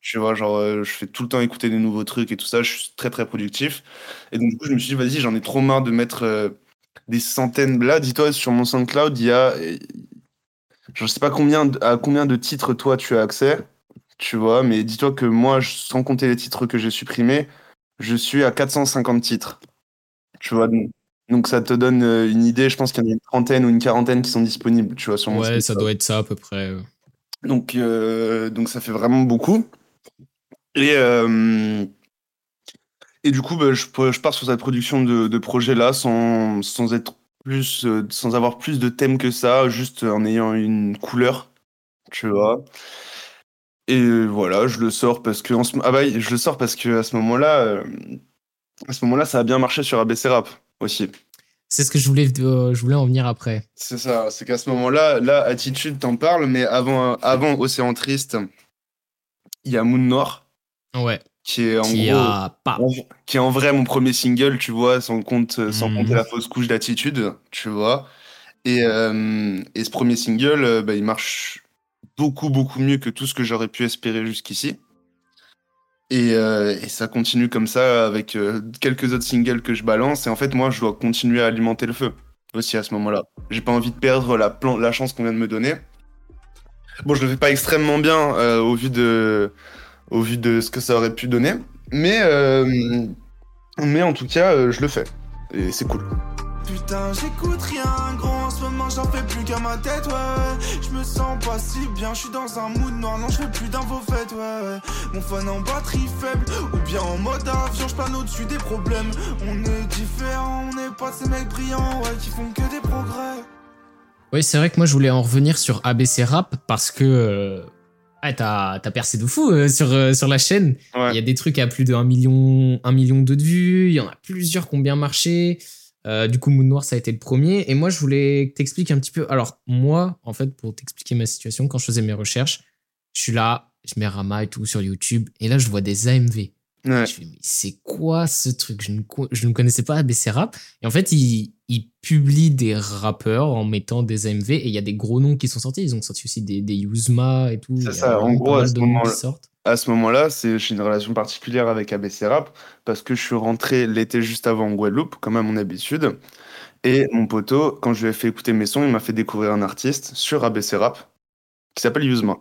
Tu vois, genre, je fais tout le temps écouter des nouveaux trucs et tout ça, je suis très très productif. Et donc, du coup, je me suis dit, vas-y, j'en ai trop marre de mettre des centaines. Là, dis-toi, sur mon SoundCloud, il y a. Je sais pas combien, à combien de titres toi tu as accès, tu vois, mais dis-toi que moi, sans compter les titres que j'ai supprimés, je suis à 450 titres. Tu vois, donc, ça te donne euh, une idée. Je pense qu'il y en a une trentaine ou une quarantaine qui sont disponibles, tu vois, sur mon Ouais, ça doit être ça à peu près. Donc, euh, donc ça fait vraiment beaucoup. Et, euh, et du coup, bah, je, je pars sur cette production de, de projet-là sans, sans être plus, euh, sans avoir plus de thèmes que ça, juste en ayant une couleur, tu vois. Et voilà, je le sors parce que en ce, ah bah, je le sors parce que à ce moment-là, euh, à ce moment-là, ça a bien marché sur ABC Rap aussi. C'est ce que je voulais, euh, je voulais en venir après. C'est ça, c'est qu'à ce moment-là, là, Attitude t'en parle, mais avant, avant Océan Triste, il y a Moon Noir, Ouais. Qui est en Qui gros, a pas. en- qui est en vrai mon premier single, tu vois, sans, compte, sans Mhm. compter la fausse couche d'attitude, tu vois. Et, euh, et ce premier single, euh, bah, il marche beaucoup, beaucoup mieux que tout ce que j'aurais pu espérer jusqu'ici. Et, euh, et ça continue comme ça avec euh, quelques autres singles que je balance. Et en fait, moi, je dois continuer à alimenter le feu aussi à ce moment-là. J'ai pas envie de perdre la, plan- la chance qu'on vient de me donner. Bon, je le fais pas extrêmement bien euh, au, vu de, au vu de ce que ça aurait pu donner. Mais, euh, mais en tout cas, euh, je le fais. Et c'est cool. Putain, j'écoute rien, gros. En ce moment, j'en fais plus qu'à ma tête, ouais. Je me sens pas si bien, je suis dans un mood noir. Non, je fais plus d'infos faites, ouais, ouais. Mon phone en batterie faible, ou bien en mode avion, je plane au-dessus des problèmes. On est différents, on n'est pas ces mecs brillants, ouais, qui font que des progrès. Oui, c'est vrai que moi je voulais en revenir sur ABC Rap parce que euh, ah, t'as as percé de fou euh, sur, euh, sur la chaîne. Ouais. Il y a des trucs à plus de 1 million, 1 million de vues, il y en a plusieurs qui ont bien marché. Euh, du coup, Moon Noir, ça a été le premier. Et moi, je voulais t'expliquer un petit peu. Alors, moi, en fait, pour t'expliquer ma situation, quand je faisais mes recherches, je suis là, je mets Rama et tout sur YouTube, et là, je vois des AMV. Ouais. Je me dis, mais c'est quoi ce truc? Je ne, co- je ne connaissais pas ABC Rap. Et en fait, ils il publient des rappeurs en mettant des AMV, et il y a des gros noms qui sont sortis. Ils ont sorti aussi des, des Yuzma et tout. C'est ça, en gros, à ce moment-là-. À ce moment-là, c'est j'ai une relation particulière avec ABC Rap parce que je suis rentré l'été juste avant en Guadeloupe, comme à mon habitude. Et mon poteau, quand je lui ai fait écouter mes sons, il m'a fait découvrir un artiste sur ABC Rap qui s'appelle Yuzma.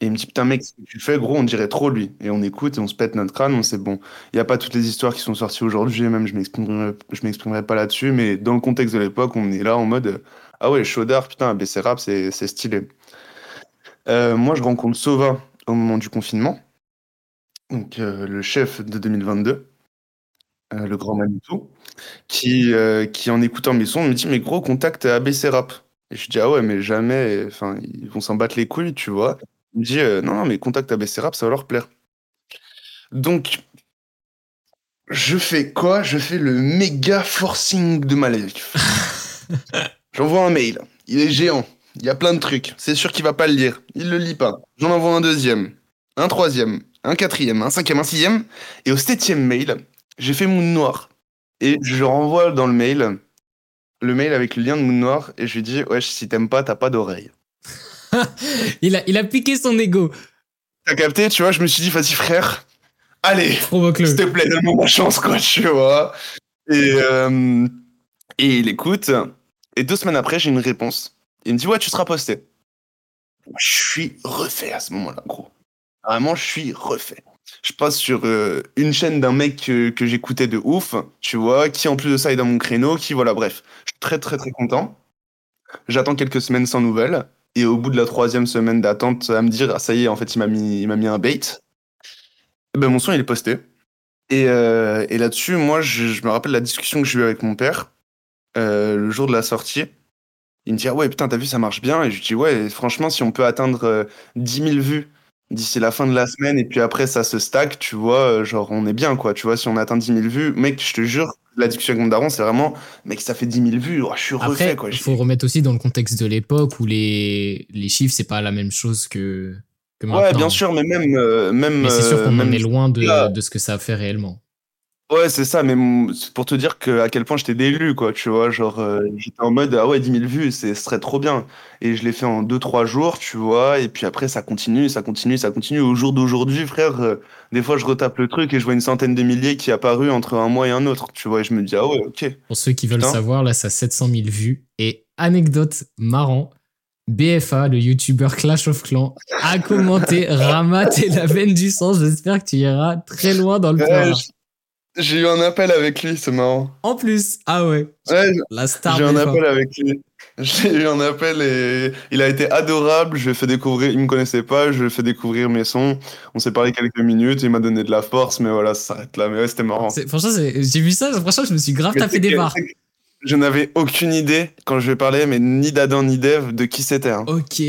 Et il me dit, putain, mec, ce que tu fais, gros, on dirait trop lui. Et on écoute et on se pète notre crâne, on sait, bon, il n'y a pas toutes les histoires qui sont sorties aujourd'hui, même je m'exprimerai pas là-dessus, mais dans le contexte de l'époque, on est là en mode, ah ouais, chaudard, putain, ABC Rap, c'est stylé. Euh, moi, je rencontre Sova au moment du confinement, donc euh, le chef de 2022, euh, le grand Manitou, qui, euh, qui en écoutant mes sons me dit mais gros contact ABC Rap. Et je dis ah ouais mais jamais, enfin ils vont s'en battre les couilles tu vois. Il me dit euh, non non mais contact ABC Rap ça va leur plaire. Donc je fais quoi? Je fais le méga forcing de ma life. <laughs> J'envoie un mail, il est géant, il y a plein de trucs, c'est sûr qu'il va pas le lire, il le lit pas. J'en envoie un deuxième, un troisième, un quatrième, un cinquième, un sixième, et au septième mail, j'ai fait Moon Noir. Et je renvoie dans le mail, le mail avec le lien de Moon Noir, et je lui dis, wesh, si t'aimes pas, t'as pas d'oreille. <laughs> Il a, il a piqué son ego. T'as capté, tu vois, je me suis dit, vas-y frère, allez, s'il te plaît, donne-moi ma chance, quoi, tu vois. Et, euh, et il écoute, et deux semaines après, j'ai une réponse. Il me dit, ouais, tu seras posté. Je suis refait à ce moment-là, gros. Vraiment, je suis refait. Je passe sur euh, une chaîne d'un mec que, que j'écoutais de ouf, tu vois, qui en plus de ça est dans mon créneau, qui voilà, bref. Je suis très très très content. J'attends quelques semaines sans nouvelles. Et au bout de la troisième semaine d'attente, à me dire, ah, ça y est, en fait, il m'a mis, il mis un bait. Ben, mon son, il est posté. Et, euh, et là-dessus, moi, je, me rappelle la discussion que j'ai eue avec mon père euh, le jour de la sortie. Il me dit, ah ouais, putain, t'as vu, ça marche bien. Et je lui dis, ouais, franchement, si on peut atteindre euh, 10 000 vues d'ici la fin de la semaine, et puis après, ça se stack, tu vois, euh, genre, on est bien, quoi. Tu vois, si on atteint 10 000 vues, mec, je te jure, la discussion avec mon daron, c'est vraiment, mec, ça fait 10 000 vues, oh, je suis refait, quoi. il faut remettre aussi dans le contexte de l'époque où les, les chiffres, c'est pas la même chose que, que maintenant. Ouais, bien sûr, mais même. euh, même Mais c'est sûr euh, qu'on en est loin de, de ce que ça a fait réellement. Ouais, c'est ça, mais m- c'est pour te dire que, à quel point j'étais délu, quoi, tu vois, genre, euh, j'étais en mode, ah ouais, 10 000 vues, c'est, ce serait trop bien. Et je l'ai fait en 2-3 jours, tu vois, et puis après, ça continue, ça continue, ça continue. Au jour d'aujourd'hui, frère, euh, des fois, je retape le truc et je vois une centaine de milliers qui apparu entre un mois et un autre, tu vois, et je me dis, ah ouais, ok. Pour ceux qui veulent Putain. savoir, là, ça a 700 000 vues. Et anecdote marrant, BFA, le youtubeur Clash of Clans, a commenté <laughs> Rama, t'es la veine du sang. J'espère que tu iras très loin dans le Ouais, plan. J'ai eu un appel avec lui, c'est marrant. En plus, ah ouais, Ouais, la star J'ai eu un appel avec lui. <laughs> J'ai eu un appel et il a été adorable. Je lui ai fait découvrir, il me connaissait pas, je lui ai fait découvrir mes sons. On s'est parlé quelques minutes, il m'a donné de la force, mais voilà, ça s'arrête là. Mais ouais, c'était marrant. Franchement, j'ai vu ça, franchement, je me suis grave Mais tapé des barres. Je n'avais aucune idée quand je lui ai parlé, mais ni d'Adam ni d'Eve de qui c'était. hein. Ok.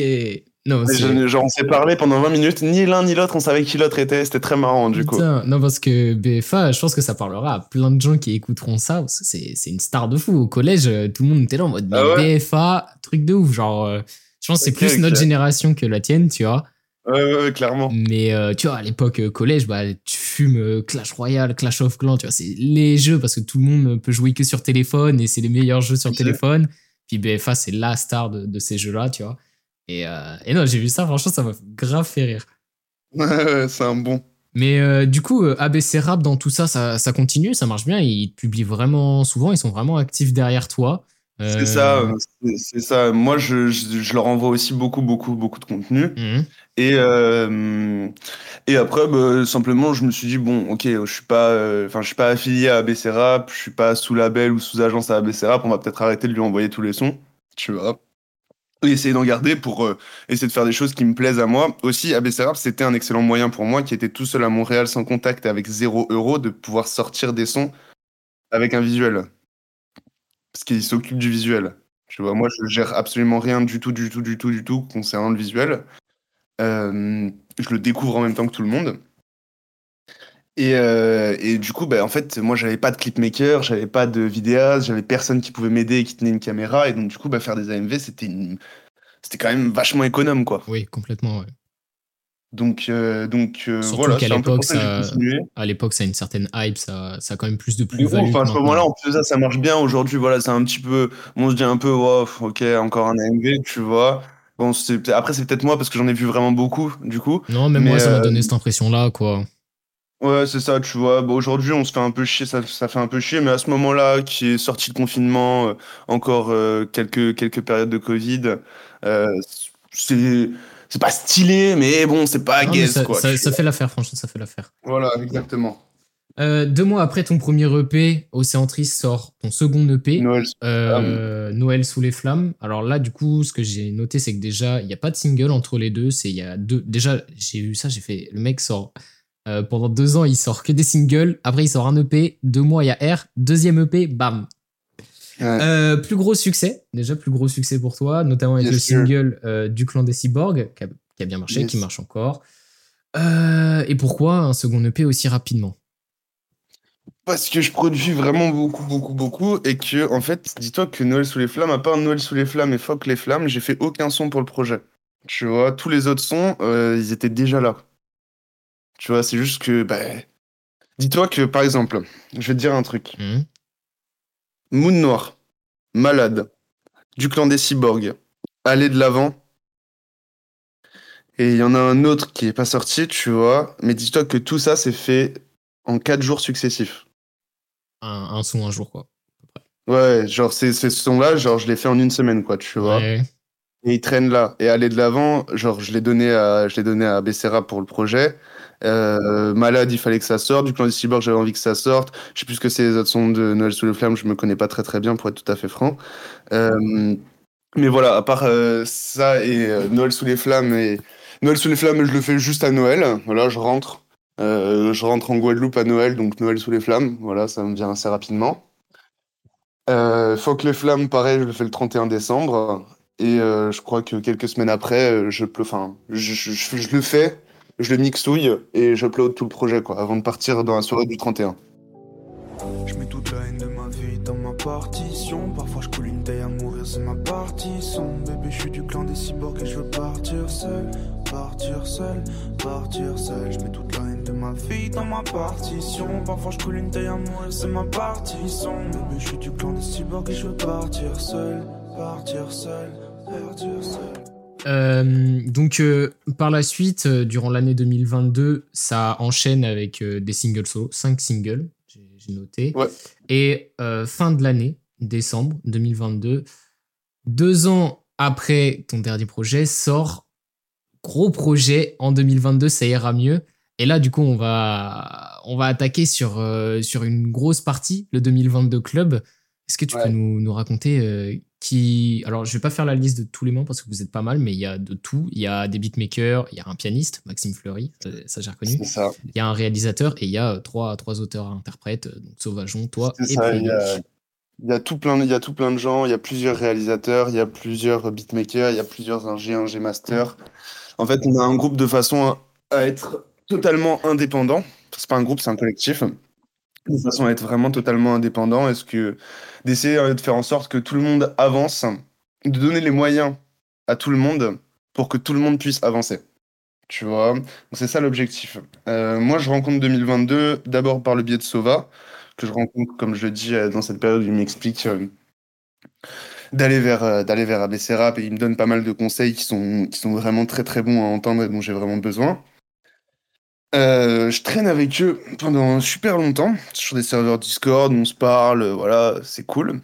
Non, je- genre, on s'est parlé pendant 20 minutes, ni l'un ni l'autre, on savait qui l'autre était. C'était très marrant, du coup. Non, parce que BFA, je pense que ça parlera à plein de gens qui écouteront ça. parce que C'est c'est une star de fou. Au collège, euh, tout le monde était là en mode Ah ouais? BFA, truc de ouf. Genre, euh, je pense que c'est plus notre génération que la tienne, tu vois. Ouais, ouais, clairement. Mais euh, tu vois, à l'époque euh, collège, bah, tu fumes euh, Clash Royale, Clash of Clans, tu vois, c'est les jeux parce que tout le monde peut jouer que sur téléphone et c'est les meilleurs jeux sur téléphone. Puis BFA, c'est la star de, de ces jeux-là, tu vois. Et, euh, et non, j'ai vu ça, franchement, ça m'a grave fait rire. <laughs> C'est un bon. Mais euh, du coup, euh, ABC Rap, dans tout ça, ça, ça continue, ça marche bien. Ils publient vraiment souvent, ils sont vraiment actifs derrière toi. Euh, C'est ça, c'est- ça. Moi, je, je, je leur envoie aussi beaucoup, beaucoup, beaucoup de contenu. mhm. Et, euh, et après, bah, simplement, je me suis dit, bon, ok, je suis pas, enfin, je suis pas affilié à ABC Rap, je suis pas sous label ou sous agence à ABC Rap, on va peut-être arrêter de lui envoyer tous les sons, tu vois. Essayer d'en garder pour euh, essayer de faire des choses qui me plaisent à moi. Aussi, ABC Rap, c'était un excellent moyen pour moi, qui était tout seul à Montréal sans contact avec zéro euro, de pouvoir sortir des sons avec un visuel. Parce qu'il s'occupe du visuel. Tu vois, moi, je gère absolument rien du tout, du tout, du tout, du tout concernant le visuel. Euh, je le découvre en même temps que tout le monde. Et, euh, et du coup, bah, en fait, moi, j'avais pas de clipmaker, j'avais pas de vidéaste, j'avais personne qui pouvait m'aider et qui tenait une caméra. Et donc, du coup, bah, faire des AMV, c'était une... c'était quand même vachement économe, quoi. Oui, complètement, ouais. Donc, euh, donc euh, voilà, qu'à l'époque, ça. À l'époque, ça a une certaine hype, ça, ça a quand même plus de plus-value. enfin, à ce moment-là, en plus de ça, ça marche bien. Aujourd'hui, voilà, c'est un petit peu. On se dit un peu, wow, ok, encore un AMV, tu vois. Bon, c'est après, c'est peut-être moi parce que j'en ai vu vraiment beaucoup, du coup. Non, même Mais, moi, ça m'a donné cette impression-là, quoi. Ouais, c'est ça, tu vois. Bon, aujourd'hui, on se fait un peu chier, ça, ça fait un peu chier, mais à ce moment-là, qui est sorti de confinement, euh, encore euh, quelques, quelques périodes de Covid, euh, c'est. C'est pas stylé, mais bon, c'est pas Non, ça, quoi. ça- fait l'affaire, franchement, ça fait l'affaire. Voilà, exactement. Euh, deux mois après ton premier EP, Océantris sort ton second EP, Noël. euh, Noël sous les flammes. Alors là, du coup, ce que j'ai noté, c'est que déjà, il n'y a pas de single entre les deux. C'est il y a deux. Déjà, j'ai eu ça, j'ai fait. Le mec sort euh, pendant deux ans, il sort que des singles. Après, il sort un EP. Deux mois, il y a R. Deuxième EP, bam. Ouais. Euh, plus gros succès, déjà plus gros succès pour toi, notamment avec Yes, le single euh, du clan des cyborgs, qui a, qui a bien marché, Yes. qui marche encore. Et pourquoi un second EP aussi rapidement? Parce que je produis vraiment beaucoup, beaucoup, beaucoup, et que, en fait, dis-toi que Noël sous les flammes, à part Noël sous les flammes et Fuck les flammes, j'ai fait aucun son pour le projet. Tu vois, tous les autres sons, ils étaient déjà là. Tu vois, c'est juste que, bah, dis-toi que, par exemple, je vais te dire un truc. Hmm Moon Noir, Malade, du clan des cyborgs, Aller de l'avant. Et il y en a un autre qui est pas sorti, tu vois, mais dis-toi que tout ça, c'est fait en quatre jours successifs. un, un son un jour, quoi. Ouais, genre, ces, ces sons-là, genre, je les fais en une semaine, quoi, tu vois. Ouais. Et ils traînent là. Et aller de l'avant, genre, je l'ai donné à, je l'ai donné à Becerra pour le projet. Euh, Malade, il fallait que ça sorte. Du clan des cyborgs, j'avais envie que ça sorte. Je sais plus ce que c'est les autres sons de Noël sous les flammes, je me connais pas très très bien, pour être tout à fait franc. Euh, mais voilà, à part euh, ça et Noël sous les flammes et Noël sous les flammes, je le fais juste à Noël. Voilà, je rentre. Je rentre en Guadeloupe à Noël, donc Noël sous les flammes. Voilà, ça me vient assez rapidement. Euh, Fuck les flammes, pareil, je le fais le 31 décembre. Et euh, je crois que quelques semaines après, euh, je, je, je, je- le fais, je le mixouille et j'upload tout le projet, quoi, avant de partir dans la soirée du 31. Je mets toute la haine de ma vie dans ma partition. Parfois je coule une taille à mourir, c'est ma partition. Bébé, je suis du clan des cyborgs et je veux partir seul. Partir seul, partir seul. Je mets toute la haine de ma vie dans ma partition. Parfois je coule une taille à mourir, c'est ma partition. Bébé, je suis du clan des cyborgs et je veux. Partir seul, partir seul. Euh, donc, euh, par la suite, euh, durant l'année 2022, ça enchaîne avec des singles solo, 5 singles, j'ai noté. Ouais. Et fin de l'année, décembre 2022, deux ans après ton dernier projet, sort gros projet en 2022, ça ira mieux. Et là, du coup, on va, on va attaquer sur, sur une grosse partie, le 2022 Club. Est-ce que tu peux nous, nous raconter qui. Alors, je vais pas faire la liste de tous les membres parce que vous êtes pas mal, mais il y a de tout. Il y a des beatmakers, il y a un pianiste, Maxime Fleury, ça, ça, j'ai reconnu. Ça. Il y a un réalisateur et il y a euh, trois, trois auteurs-interprètes, euh, donc Sauvageon, toi et ça, il y, Playlo. a, il y a tout plein, il y a tout plein de gens, il y a plusieurs réalisateurs, il y a plusieurs beatmakers, il y a plusieurs ingé, ingé master. En fait, on a un groupe de façon à, à être totalement indépendant. C'est pas un groupe, c'est un collectif. De façon à être vraiment totalement indépendant. Est-ce que d'essayer de faire en sorte que tout le monde avance, de donner les moyens à tout le monde pour que tout le monde puisse avancer. Tu vois, c'est ça l'objectif. Euh, moi, je rencontre 2022 d'abord par le biais de Sova, que je rencontre, comme je le dis, euh, dans cette période il m'explique euh, d'aller vers, vers ABC Rap et il me donne pas mal de conseils qui sont, qui sont vraiment très très bons à entendre et dont j'ai vraiment besoin. Euh, je traîne avec eux pendant super longtemps sur des serveurs Discord, on se parle, voilà, c'est cool.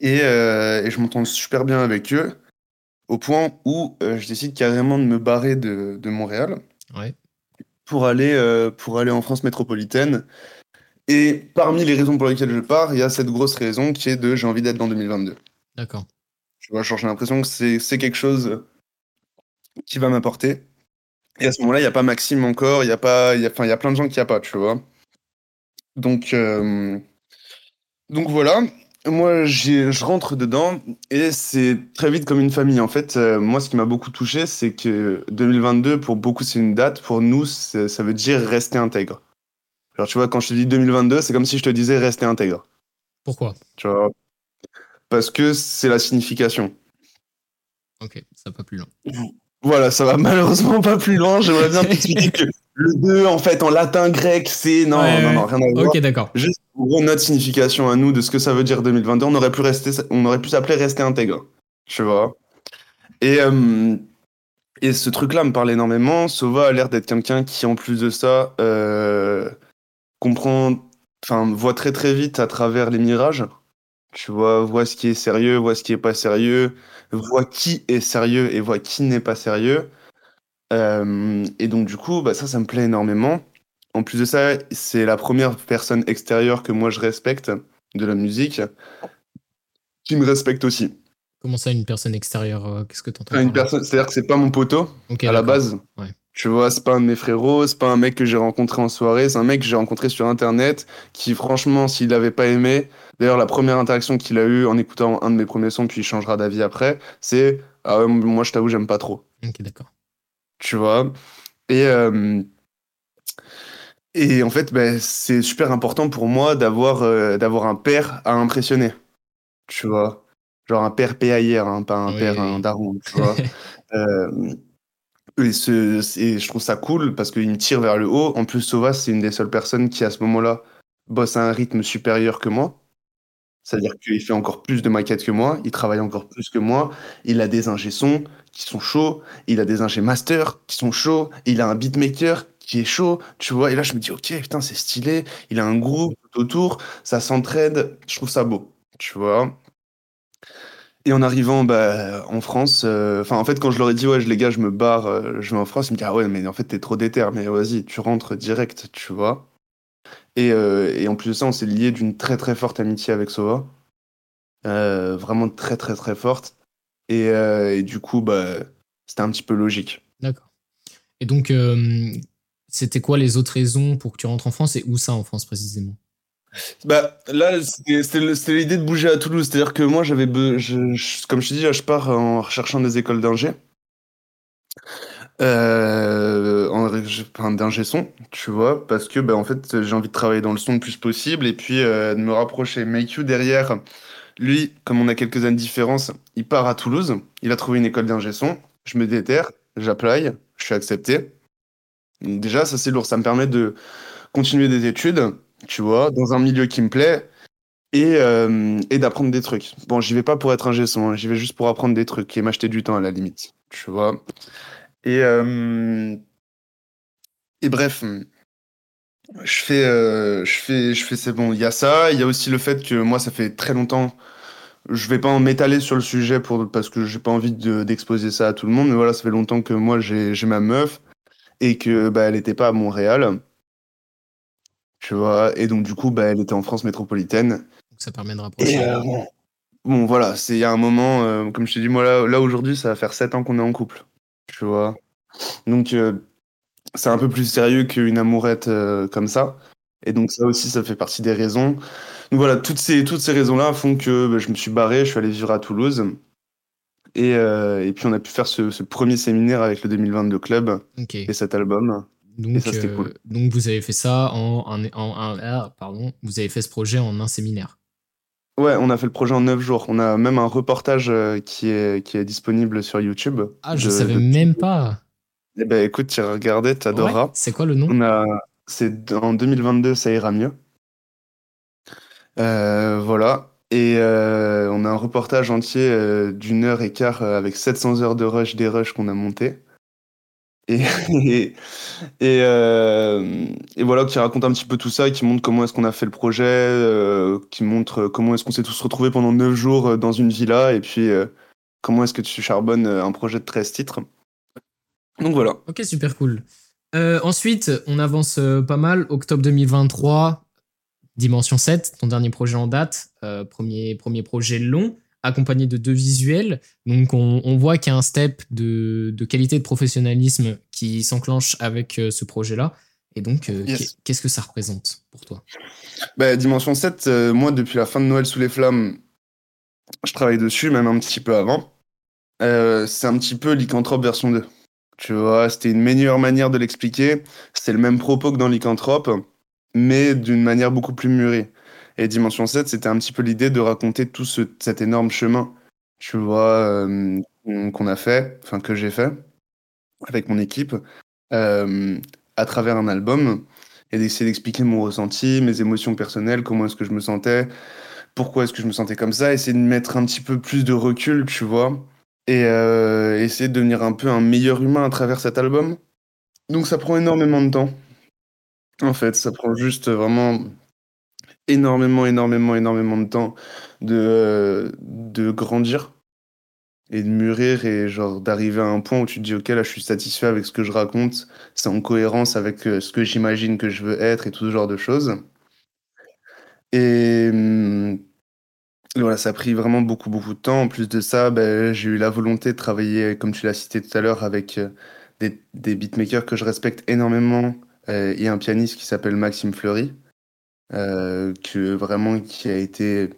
Et, euh, et je m'entends super bien avec eux, au point où euh, je décide carrément de me barrer de, de Montréal Ouais. pour aller, pour aller en France métropolitaine. Et parmi les raisons pour lesquelles je pars, il y a cette grosse raison qui est de j'ai envie d'être dans 2022. D'accord. Tu vois, j'ai l'impression que c'est quelque chose qui va m'apporter. Et à ce moment-là, il n'y a pas Maxime encore, il y a pas, il y a, enfin, il y a plein de gens qui n'y a pas, tu vois. Donc, euh, donc voilà. moi, je rentre dedans et c'est très vite comme une famille. En fait, euh, moi, ce qui m'a beaucoup touché, c'est que 2022, pour beaucoup, c'est une date. Pour nous, ça veut dire rester intègre. Genre, tu vois, quand je te dis 2022, c'est comme si je te disais rester intègre. Pourquoi? Tu vois, parce que c'est la signification. Ok, ça va pas plus loin. Voilà, ça va malheureusement pas plus loin. J'aimerais bien t'expliquer <laughs> que le 2, en fait, en latin grec, c'est. Non, Ouais, non, non, rien à voir. Ok, d'accord. Juste pour notre signification à nous de ce que ça veut dire 2022, on aurait pu rester, on aurait pu s'appeler rester intègre, tu vois. Et, euh, et ce truc-là me parle énormément. Sova a l'air d'être quelqu'un qui, en plus de ça, euh, comprend, enfin, voit très très vite à travers les mirages. Tu vois, voit ce qui est sérieux, voit ce qui est pas sérieux, voit qui est sérieux et voit qui n'est pas sérieux. Euh, et donc du coup, bah, ça, ça me plaît énormément. En plus de ça, c'est la première personne extérieure que moi je respecte de la musique, qui me respecte aussi. Comment ça, une personne extérieure euh, Qu'est-ce que tu entends Enfin, une personne, c'est-à-dire que c'est pas mon poteau à la base. Ouais. Tu vois, c'est pas un de mes frérots, c'est pas un mec que j'ai rencontré en soirée, c'est un mec que j'ai rencontré sur internet qui, franchement, s'il avait pas aimé, d'ailleurs, la première interaction qu'il a eue en écoutant un de mes premiers sons, puis il changera d'avis après, c'est Ah ouais, moi je t'avoue, j'aime pas trop. Ok, d'accord. tu vois? Et, euh, et en fait, ben, c'est super important pour moi d'avoir euh, d'avoir un père à impressionner, tu vois? Genre un père PAIR, hein, pas un Oui, père, un daron, tu <laughs> vois? Euh, et, ce, et je trouve ça cool parce qu'il me tire vers le haut. En plus, Sova, c'est une des seules personnes qui, à ce moment-là, bosse à un rythme supérieur que moi. C'est-à-dire qu'il fait encore plus de maquettes que moi, il travaille encore plus que moi, il a des ingé sons qui sont chauds, il a des ingé masters qui sont chauds, il a un beatmaker qui est chaud, tu vois. Et là, je me dis, ok, putain, c'est stylé, il a un groupe autour, ça s'entraide, je trouve ça beau, tu vois. Et en arrivant bah, en France, euh, enfin en fait quand je leur ai dit ouais les gars je me barre, euh, je vais en France, ils me disent ah ouais mais en fait t'es trop déter, mais vas-y tu rentres direct, tu vois. Et, euh, et en plus de ça on s'est lié d'une très très forte amitié avec Sova, Euh, vraiment très très très forte. Et, euh, et du coup bah c'était un petit peu logique. D'accord. Et donc, euh, c'était quoi les autres raisons pour que tu rentres en France et où ça en France précisément? Bah là, c'était l'idée de bouger à Toulouse. C'est-à-dire que moi, j'avais, comme je te dis, là, je pars en recherchant des écoles d'ingé. Euh, enfin, d'ingé son, tu vois, parce que bah, en fait, j'ai envie de travailler dans le son le plus possible et puis euh, de me rapprocher. Make You derrière, lui, comme on a quelques années de différence, il part à Toulouse. Il a trouvé une école d'ingé son. Je me déterre, j'apply, je suis accepté. Déjà, ça c'est lourd. Ça me permet de continuer des études tu vois, dans un milieu qui me plaît et, euh, et d'apprendre des trucs. Bon, j'y vais pas pour être un son, hein, j'y vais juste pour apprendre des trucs et m'acheter du temps à la limite, tu vois. Et, euh, et bref, je fais, euh, je fais, je fais, c'est bon, il y a ça, il y a aussi le fait que moi, ça fait très longtemps, je vais pas en m'étaler sur le sujet pour, parce que j'ai pas envie de- d'exposer ça à tout le monde, mais voilà, ça fait longtemps que moi, j'ai ma meuf et que bah, elle était pas à Montréal. Tu vois, et donc du coup, bah, elle était en France métropolitaine. Donc, ça permet de rapprocher. Euh, bon, bon, voilà, c'est il y a un moment, euh, comme je t'ai dit, moi là, là aujourd'hui, ça va faire 7 ans qu'on est en couple. Tu vois. Donc euh, c'est un peu plus sérieux qu'une amourette euh, comme ça. Et donc ça aussi, ça fait partie des raisons. Donc voilà, toutes ces, toutes ces raisons-là font que bah, je me suis barré, je suis allé vivre à Toulouse. Et, euh, et puis on a pu faire ce, ce premier séminaire avec le 2022 Club et cet album. Donc, ça, euh, cool. donc, vous avez fait ça en, en, en- en- ah, pardon, vous avez fait ce projet en un séminaire. Ouais, on a fait le projet en 9 jours. On a même un reportage euh, qui est, qui est disponible sur YouTube. Ah, je de- savais de- même pas. Eh ben écoute, tu regardais, t'adoreras. Ouais, C'est quoi le nom? On a, c'est en 2022, ça ira mieux. Euh, voilà. Et euh, on a un reportage entier d'une heure et quart avec 700 heures de rush des rushs qu'on a monté. <laughs> Euh, et voilà, qui raconte un petit peu tout ça, qui montre comment est-ce qu'on a fait le projet, euh, qui montre comment est-ce qu'on s'est tous retrouvés pendant 9 jours euh, dans une villa, et puis comment est-ce que tu charbonnes un projet de 13 titres. Donc voilà. Ok, super cool. Ensuite, on avance pas mal. Octobre 2023, Dimension 7, ton dernier projet en date, premier, premier projet long, accompagné de deux visuels. Donc, on, on voit qu'il y a un step de, de qualité de professionnalisme qui s'enclenche avec euh, ce projet-là. Et donc, euh, Yes. qu'est-ce que ça représente pour toi? Bah, Dimension 7, euh, moi, depuis la fin de Noël sous les flammes, je travaille dessus, même un petit peu avant. Euh, c'est un petit peu Lycanthrope version 2. Tu vois, c'était une meilleure manière de l'expliquer. C'était le même propos que dans Lycanthrope, mais d'une manière beaucoup plus mûrie. Et Dimension 7, c'était un petit peu l'idée de raconter tout ce, cet énorme chemin, tu vois, euh, qu'on a fait, enfin que j'ai fait avec mon équipe, euh, à travers un album et d'essayer d'expliquer mon ressenti, mes émotions personnelles, comment est-ce que je me sentais, pourquoi est-ce que je me sentais comme ça, essayer de mettre un petit peu plus de recul, tu vois, et euh, essayer de devenir un peu un meilleur humain à travers cet album. Donc ça prend énormément de temps. En fait, ça prend juste vraiment énormément, énormément, énormément de temps de, euh, de grandir et de mûrir et genre d'arriver à un point où tu te dis ok là je suis satisfait avec ce que je raconte, c'est en cohérence avec euh, ce que j'imagine que je veux être et tout ce genre de choses. Et hum, voilà, ça a pris vraiment beaucoup beaucoup de temps. En plus de ça, ben, j'ai eu la volonté de travailler, comme tu l'as cité tout à l'heure, avec euh, des, des beatmakers que je respecte énormément et un pianiste qui s'appelle Maxime Fleury, euh, que vraiment qui a été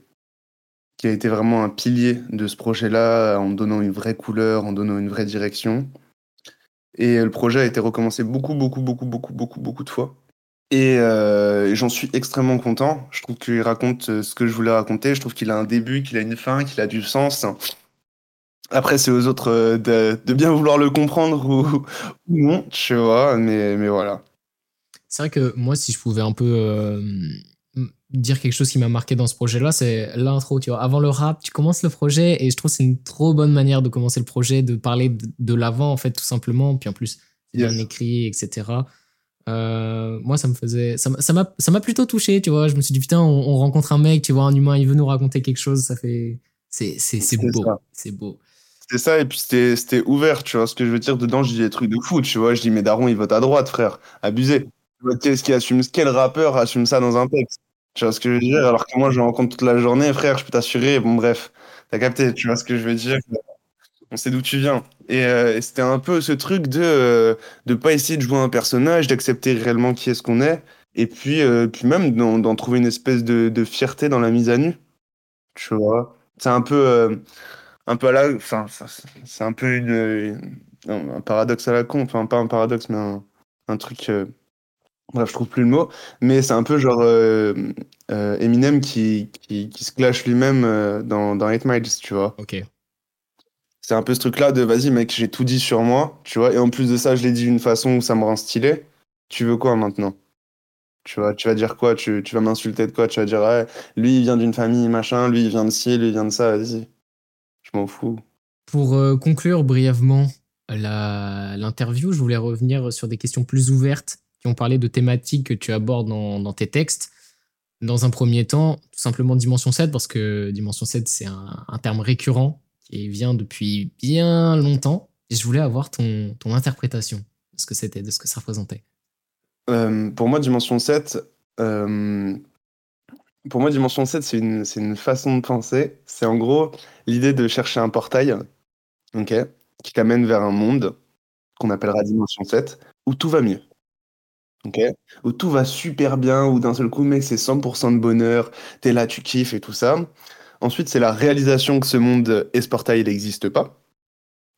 qui a été vraiment un pilier de ce projet-là, en donnant une vraie couleur, en donnant une vraie direction. Et le projet a été recommencé beaucoup, beaucoup, beaucoup, beaucoup, beaucoup, beaucoup de fois. Et euh, j'en suis extrêmement content. Je trouve qu'il raconte euh, ce que je voulais raconter. Je trouve qu'il a un début, qu'il a une fin, qu'il a du sens. Après, c'est aux autres euh, de, de bien vouloir le comprendre ou, <laughs> ou non, tu vois. Mais, mais voilà. C'est vrai que moi, si je pouvais un peu euh, dire quelque chose qui m'a marqué dans ce projet-là, c'est l'intro, tu vois. Avant le rap, tu commences le projet et je trouve que c'est une trop bonne manière de commencer le projet, de parler de, de l'avant, en fait, tout simplement. Puis en plus, c'est bien Yes. écrit, etc. Euh, moi, ça me faisait. Ça m'a- ça m'a plutôt touché, tu vois. Je me suis dit, putain, on, on rencontre un mec, tu vois, un humain, il veut nous raconter quelque chose, ça fait. C'est c'est- c'est C'est beau. C'est beau. C'était ça, et puis c'était c'était ouvert, tu vois. Ce que je veux dire, dedans, je dis des trucs de fou, tu vois. Je dis, mais Daron, il vote à droite, frère. Abusé. Assume, quel rappeur assume ça dans un texte? Tu vois ce que je veux dire? Alors que moi, je rencontre toute la journée, frère, je peux t'assurer. Bon, bref, t'as capté, tu vois ce que je veux dire? On sait d'où tu viens. Et, euh, c'était un peu ce truc de euh, pas essayer de jouer un personnage, d'accepter réellement qui est-ce qu'on est, et puis, euh, puis même d'en trouver une espèce de, fierté dans la mise à nu, tu vois? C'est un peu, euh, un peu à enfin, c'est un peu un paradoxe à la con, enfin pas un paradoxe, mais un truc. Bref, je trouve plus le mot, mais c'est un peu genre euh, euh, Eminem qui, qui, qui se clash lui-même euh, dans, dans 8 Miles, tu vois. Ok. C'est un peu ce truc-là de vas-y, mec, j'ai tout dit sur moi, tu vois, et en plus de ça, je l'ai dit d'une façon où ça me rend stylé. Tu veux quoi maintenant? Tu vois, tu vas dire quoi? Tu, tu vas m'insulter de quoi? Tu vas dire, lui, il vient d'une famille, machin, lui, il vient de ci, lui, il vient de ça, vas-y. Je m'en fous. Pour conclure brièvement l'interview, je voulais revenir sur des questions plus ouvertes qui ont parlé de thématiques que tu abordes dans, tes textes. Dans un premier temps, tout simplement Dimension 7, parce que Dimension 7, c'est un, terme récurrent qui vient depuis bien longtemps. Et je voulais avoir ton, ton interprétation de ce que c'était, de ce que ça représentait. Euh, pour moi, Dimension 7, euh, pour moi, Dimension 7, c'est une, une façon de penser. C'est en gros l'idée de chercher un portail, ok, qui t'amène vers un monde qu'on appellera Dimension 7, où tout va mieux. Où tout va super bien, où d'un seul coup, mec, c'est 100% de bonheur, t'es là, tu kiffes et tout ça. Ensuite, c'est la réalisation que ce monde et ce portail, il n'existe pas.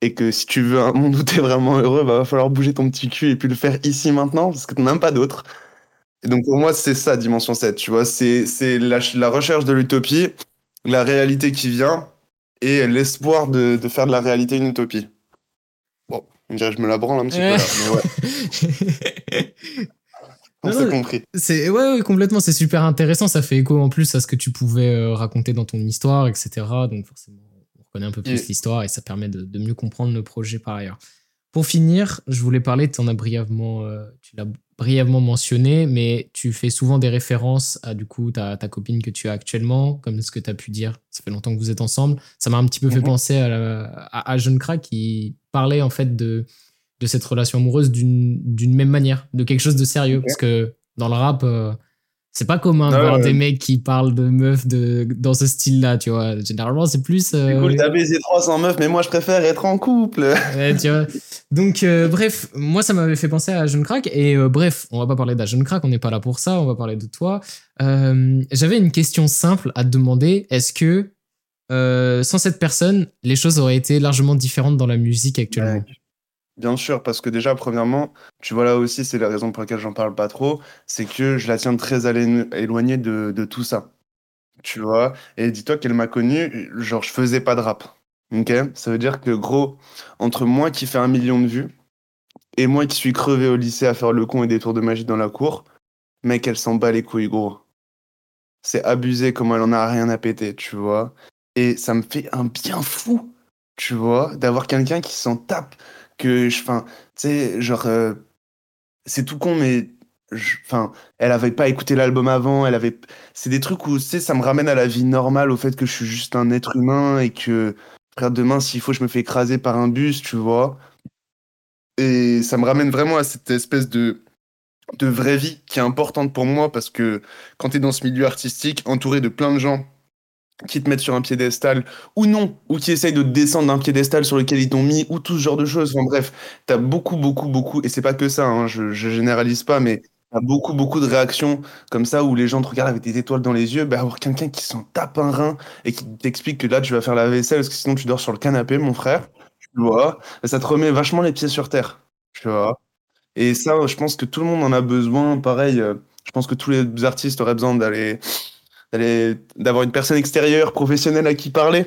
Et que si tu veux un monde où t'es vraiment heureux, bah, va falloir bouger ton petit cul et puis le faire ici maintenant, parce que t'en as pas d'autre. Et donc pour moi, c'est ça, Dimension 7, tu vois. C'est c'est la, recherche de l'utopie, la réalité qui vient, et l'espoir de faire de la réalité une utopie. On dirait que je me la branle un petit peu là, mais ouais, <laughs> on s'est compris. C'est ouais, ouais, complètement, c'est super intéressant. Ça fait écho en plus à ce que tu pouvais euh, raconter dans ton histoire, etc. Donc forcément, on reconnaît un peu plus l'histoire et ça permet de, de mieux comprendre le projet par ailleurs. Pour finir, je voulais parler, tu en as brièvement, euh, tu l'as brièvement mentionné, mais tu fais souvent des références à du coup ta, ta copine que tu as actuellement, comme ce que tu as pu dire. Ça fait longtemps que vous êtes ensemble. Ça m'a un petit peu fait Mhm. penser à, la- à, à Jeune Crack qui parlait en fait de, de cette relation amoureuse d'une même manière, de quelque chose de sérieux. Parce que dans le rap, euh, C'est pas commun de Ah voir ouais. des mecs qui parlent de meufs de, dans ce style-là, tu vois. Généralement, c'est plus. euh, Du coup, t'as baisé 300 meufs, mais moi je préfère être en couple. <laughs> Ouais, tu vois. Donc, euh, bref, moi, ça m'avait fait penser à Jeune Crack. Et euh, bref, on va pas parler d'Jeune Crack, on n'est pas là pour ça, on va parler de toi. Euh, J'avais une question simple à te demander. Est-ce que, sans cette personne, les choses auraient été largement différentes dans la musique actuellement? Ouais. Bien sûr, parce que déjà, premièrement, tu vois là aussi, c'est la raison pour laquelle j'en parle pas trop, c'est que je la tiens très éloignée de, tout ça. Tu vois? Et dis-toi qu'elle m'a connu, genre, je faisais pas de rap. Ok? Ça veut dire que, gros, entre moi qui fais un million de vues et moi qui suis crevé au lycée à faire le con et des tours de magie dans la cour, mec, elle s'en bat les couilles, gros. C'est abusé comment elle en a rien à péter, tu vois? Et ça me fait un bien fou, tu vois, d'avoir quelqu'un qui s'en tape que je enfin tu sais genre euh, c'est tout con mais enfin elle avait pas écouté l'album avant elle avait c'est des trucs où tu sais ça me ramène à la vie normale au fait que je suis juste un être humain et que frère demain s'il faut je me fais écraser par un bus tu vois. Et ça me ramène vraiment à cette espèce de de vraie vie qui est importante pour moi parce que quand tu es dans ce milieu artistique entouré de plein de gens qui te mettent sur un piédestal ou non, ou qui essayent de descendre d'un piédestal sur lequel ils t'ont mis, ou tout ce genre de choses. Enfin bref, t'as beaucoup, beaucoup, beaucoup, et c'est pas que ça, hein, je, généralise pas, mais t'as beaucoup, beaucoup de réactions comme ça où les gens te regardent avec des étoiles dans les yeux. Bah, avoir quelqu'un qui s'en tape un rein et qui t'explique que là tu vas faire la vaisselle parce que sinon tu dors sur le canapé, mon frère, tu vois, ça te remet vachement les pieds sur terre, tu vois. Et ça, je pense que tout le monde en a besoin. Pareil, euh, je pense que tous les artistes auraient besoin d'aller d'avoir une personne extérieure professionnelle à qui parler,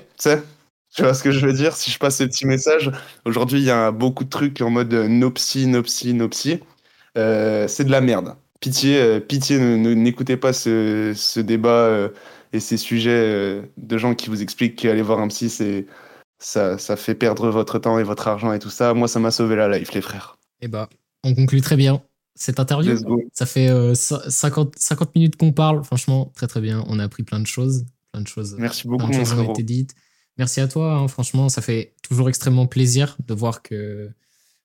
tu vois ce que je veux dire? Si je passe ce petit message, aujourd'hui il y a beaucoup de trucs en mode euh, no psy, no psy, no psy. Euh, c'est de la merde. Pitié, euh, pitié, n'écoutez pas ce, ce débat euh, et ces sujets euh, de gens qui vous expliquent qu'aller voir un psy, c'est ça, ça fait perdre votre temps et votre argent et tout ça. Moi, ça m'a sauvé la life, les frères. Eh bah, on conclut très bien cette interview. Ça fait euh, cin- 50, 50 minutes qu'on parle. Franchement, très très bien. On a appris plein de choses. Plein de choses. Merci beaucoup, mon été dites. Merci à toi. hein. Franchement, ça fait toujours extrêmement plaisir de voir que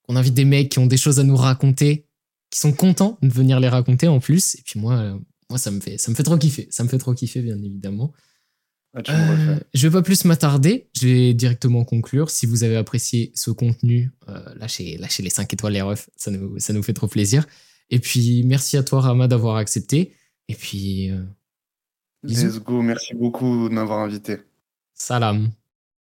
qu'on invite des mecs qui ont des choses à nous raconter, qui sont contents de venir les raconter en plus. Et puis moi, euh, moi ça me fait ça me fait trop kiffer. Ça me fait trop kiffer, bien évidemment. Ah, tu Euh, je vais pas plus m'attarder, je vais directement conclure. Si vous avez apprécié ce contenu, euh, lâchez, lâchez les 5 étoiles les refs, ça nous, ça nous fait trop plaisir. Et puis merci à toi Rama d'avoir accepté. Et puis euh. Let's go. Merci beaucoup de m'avoir invité. salam.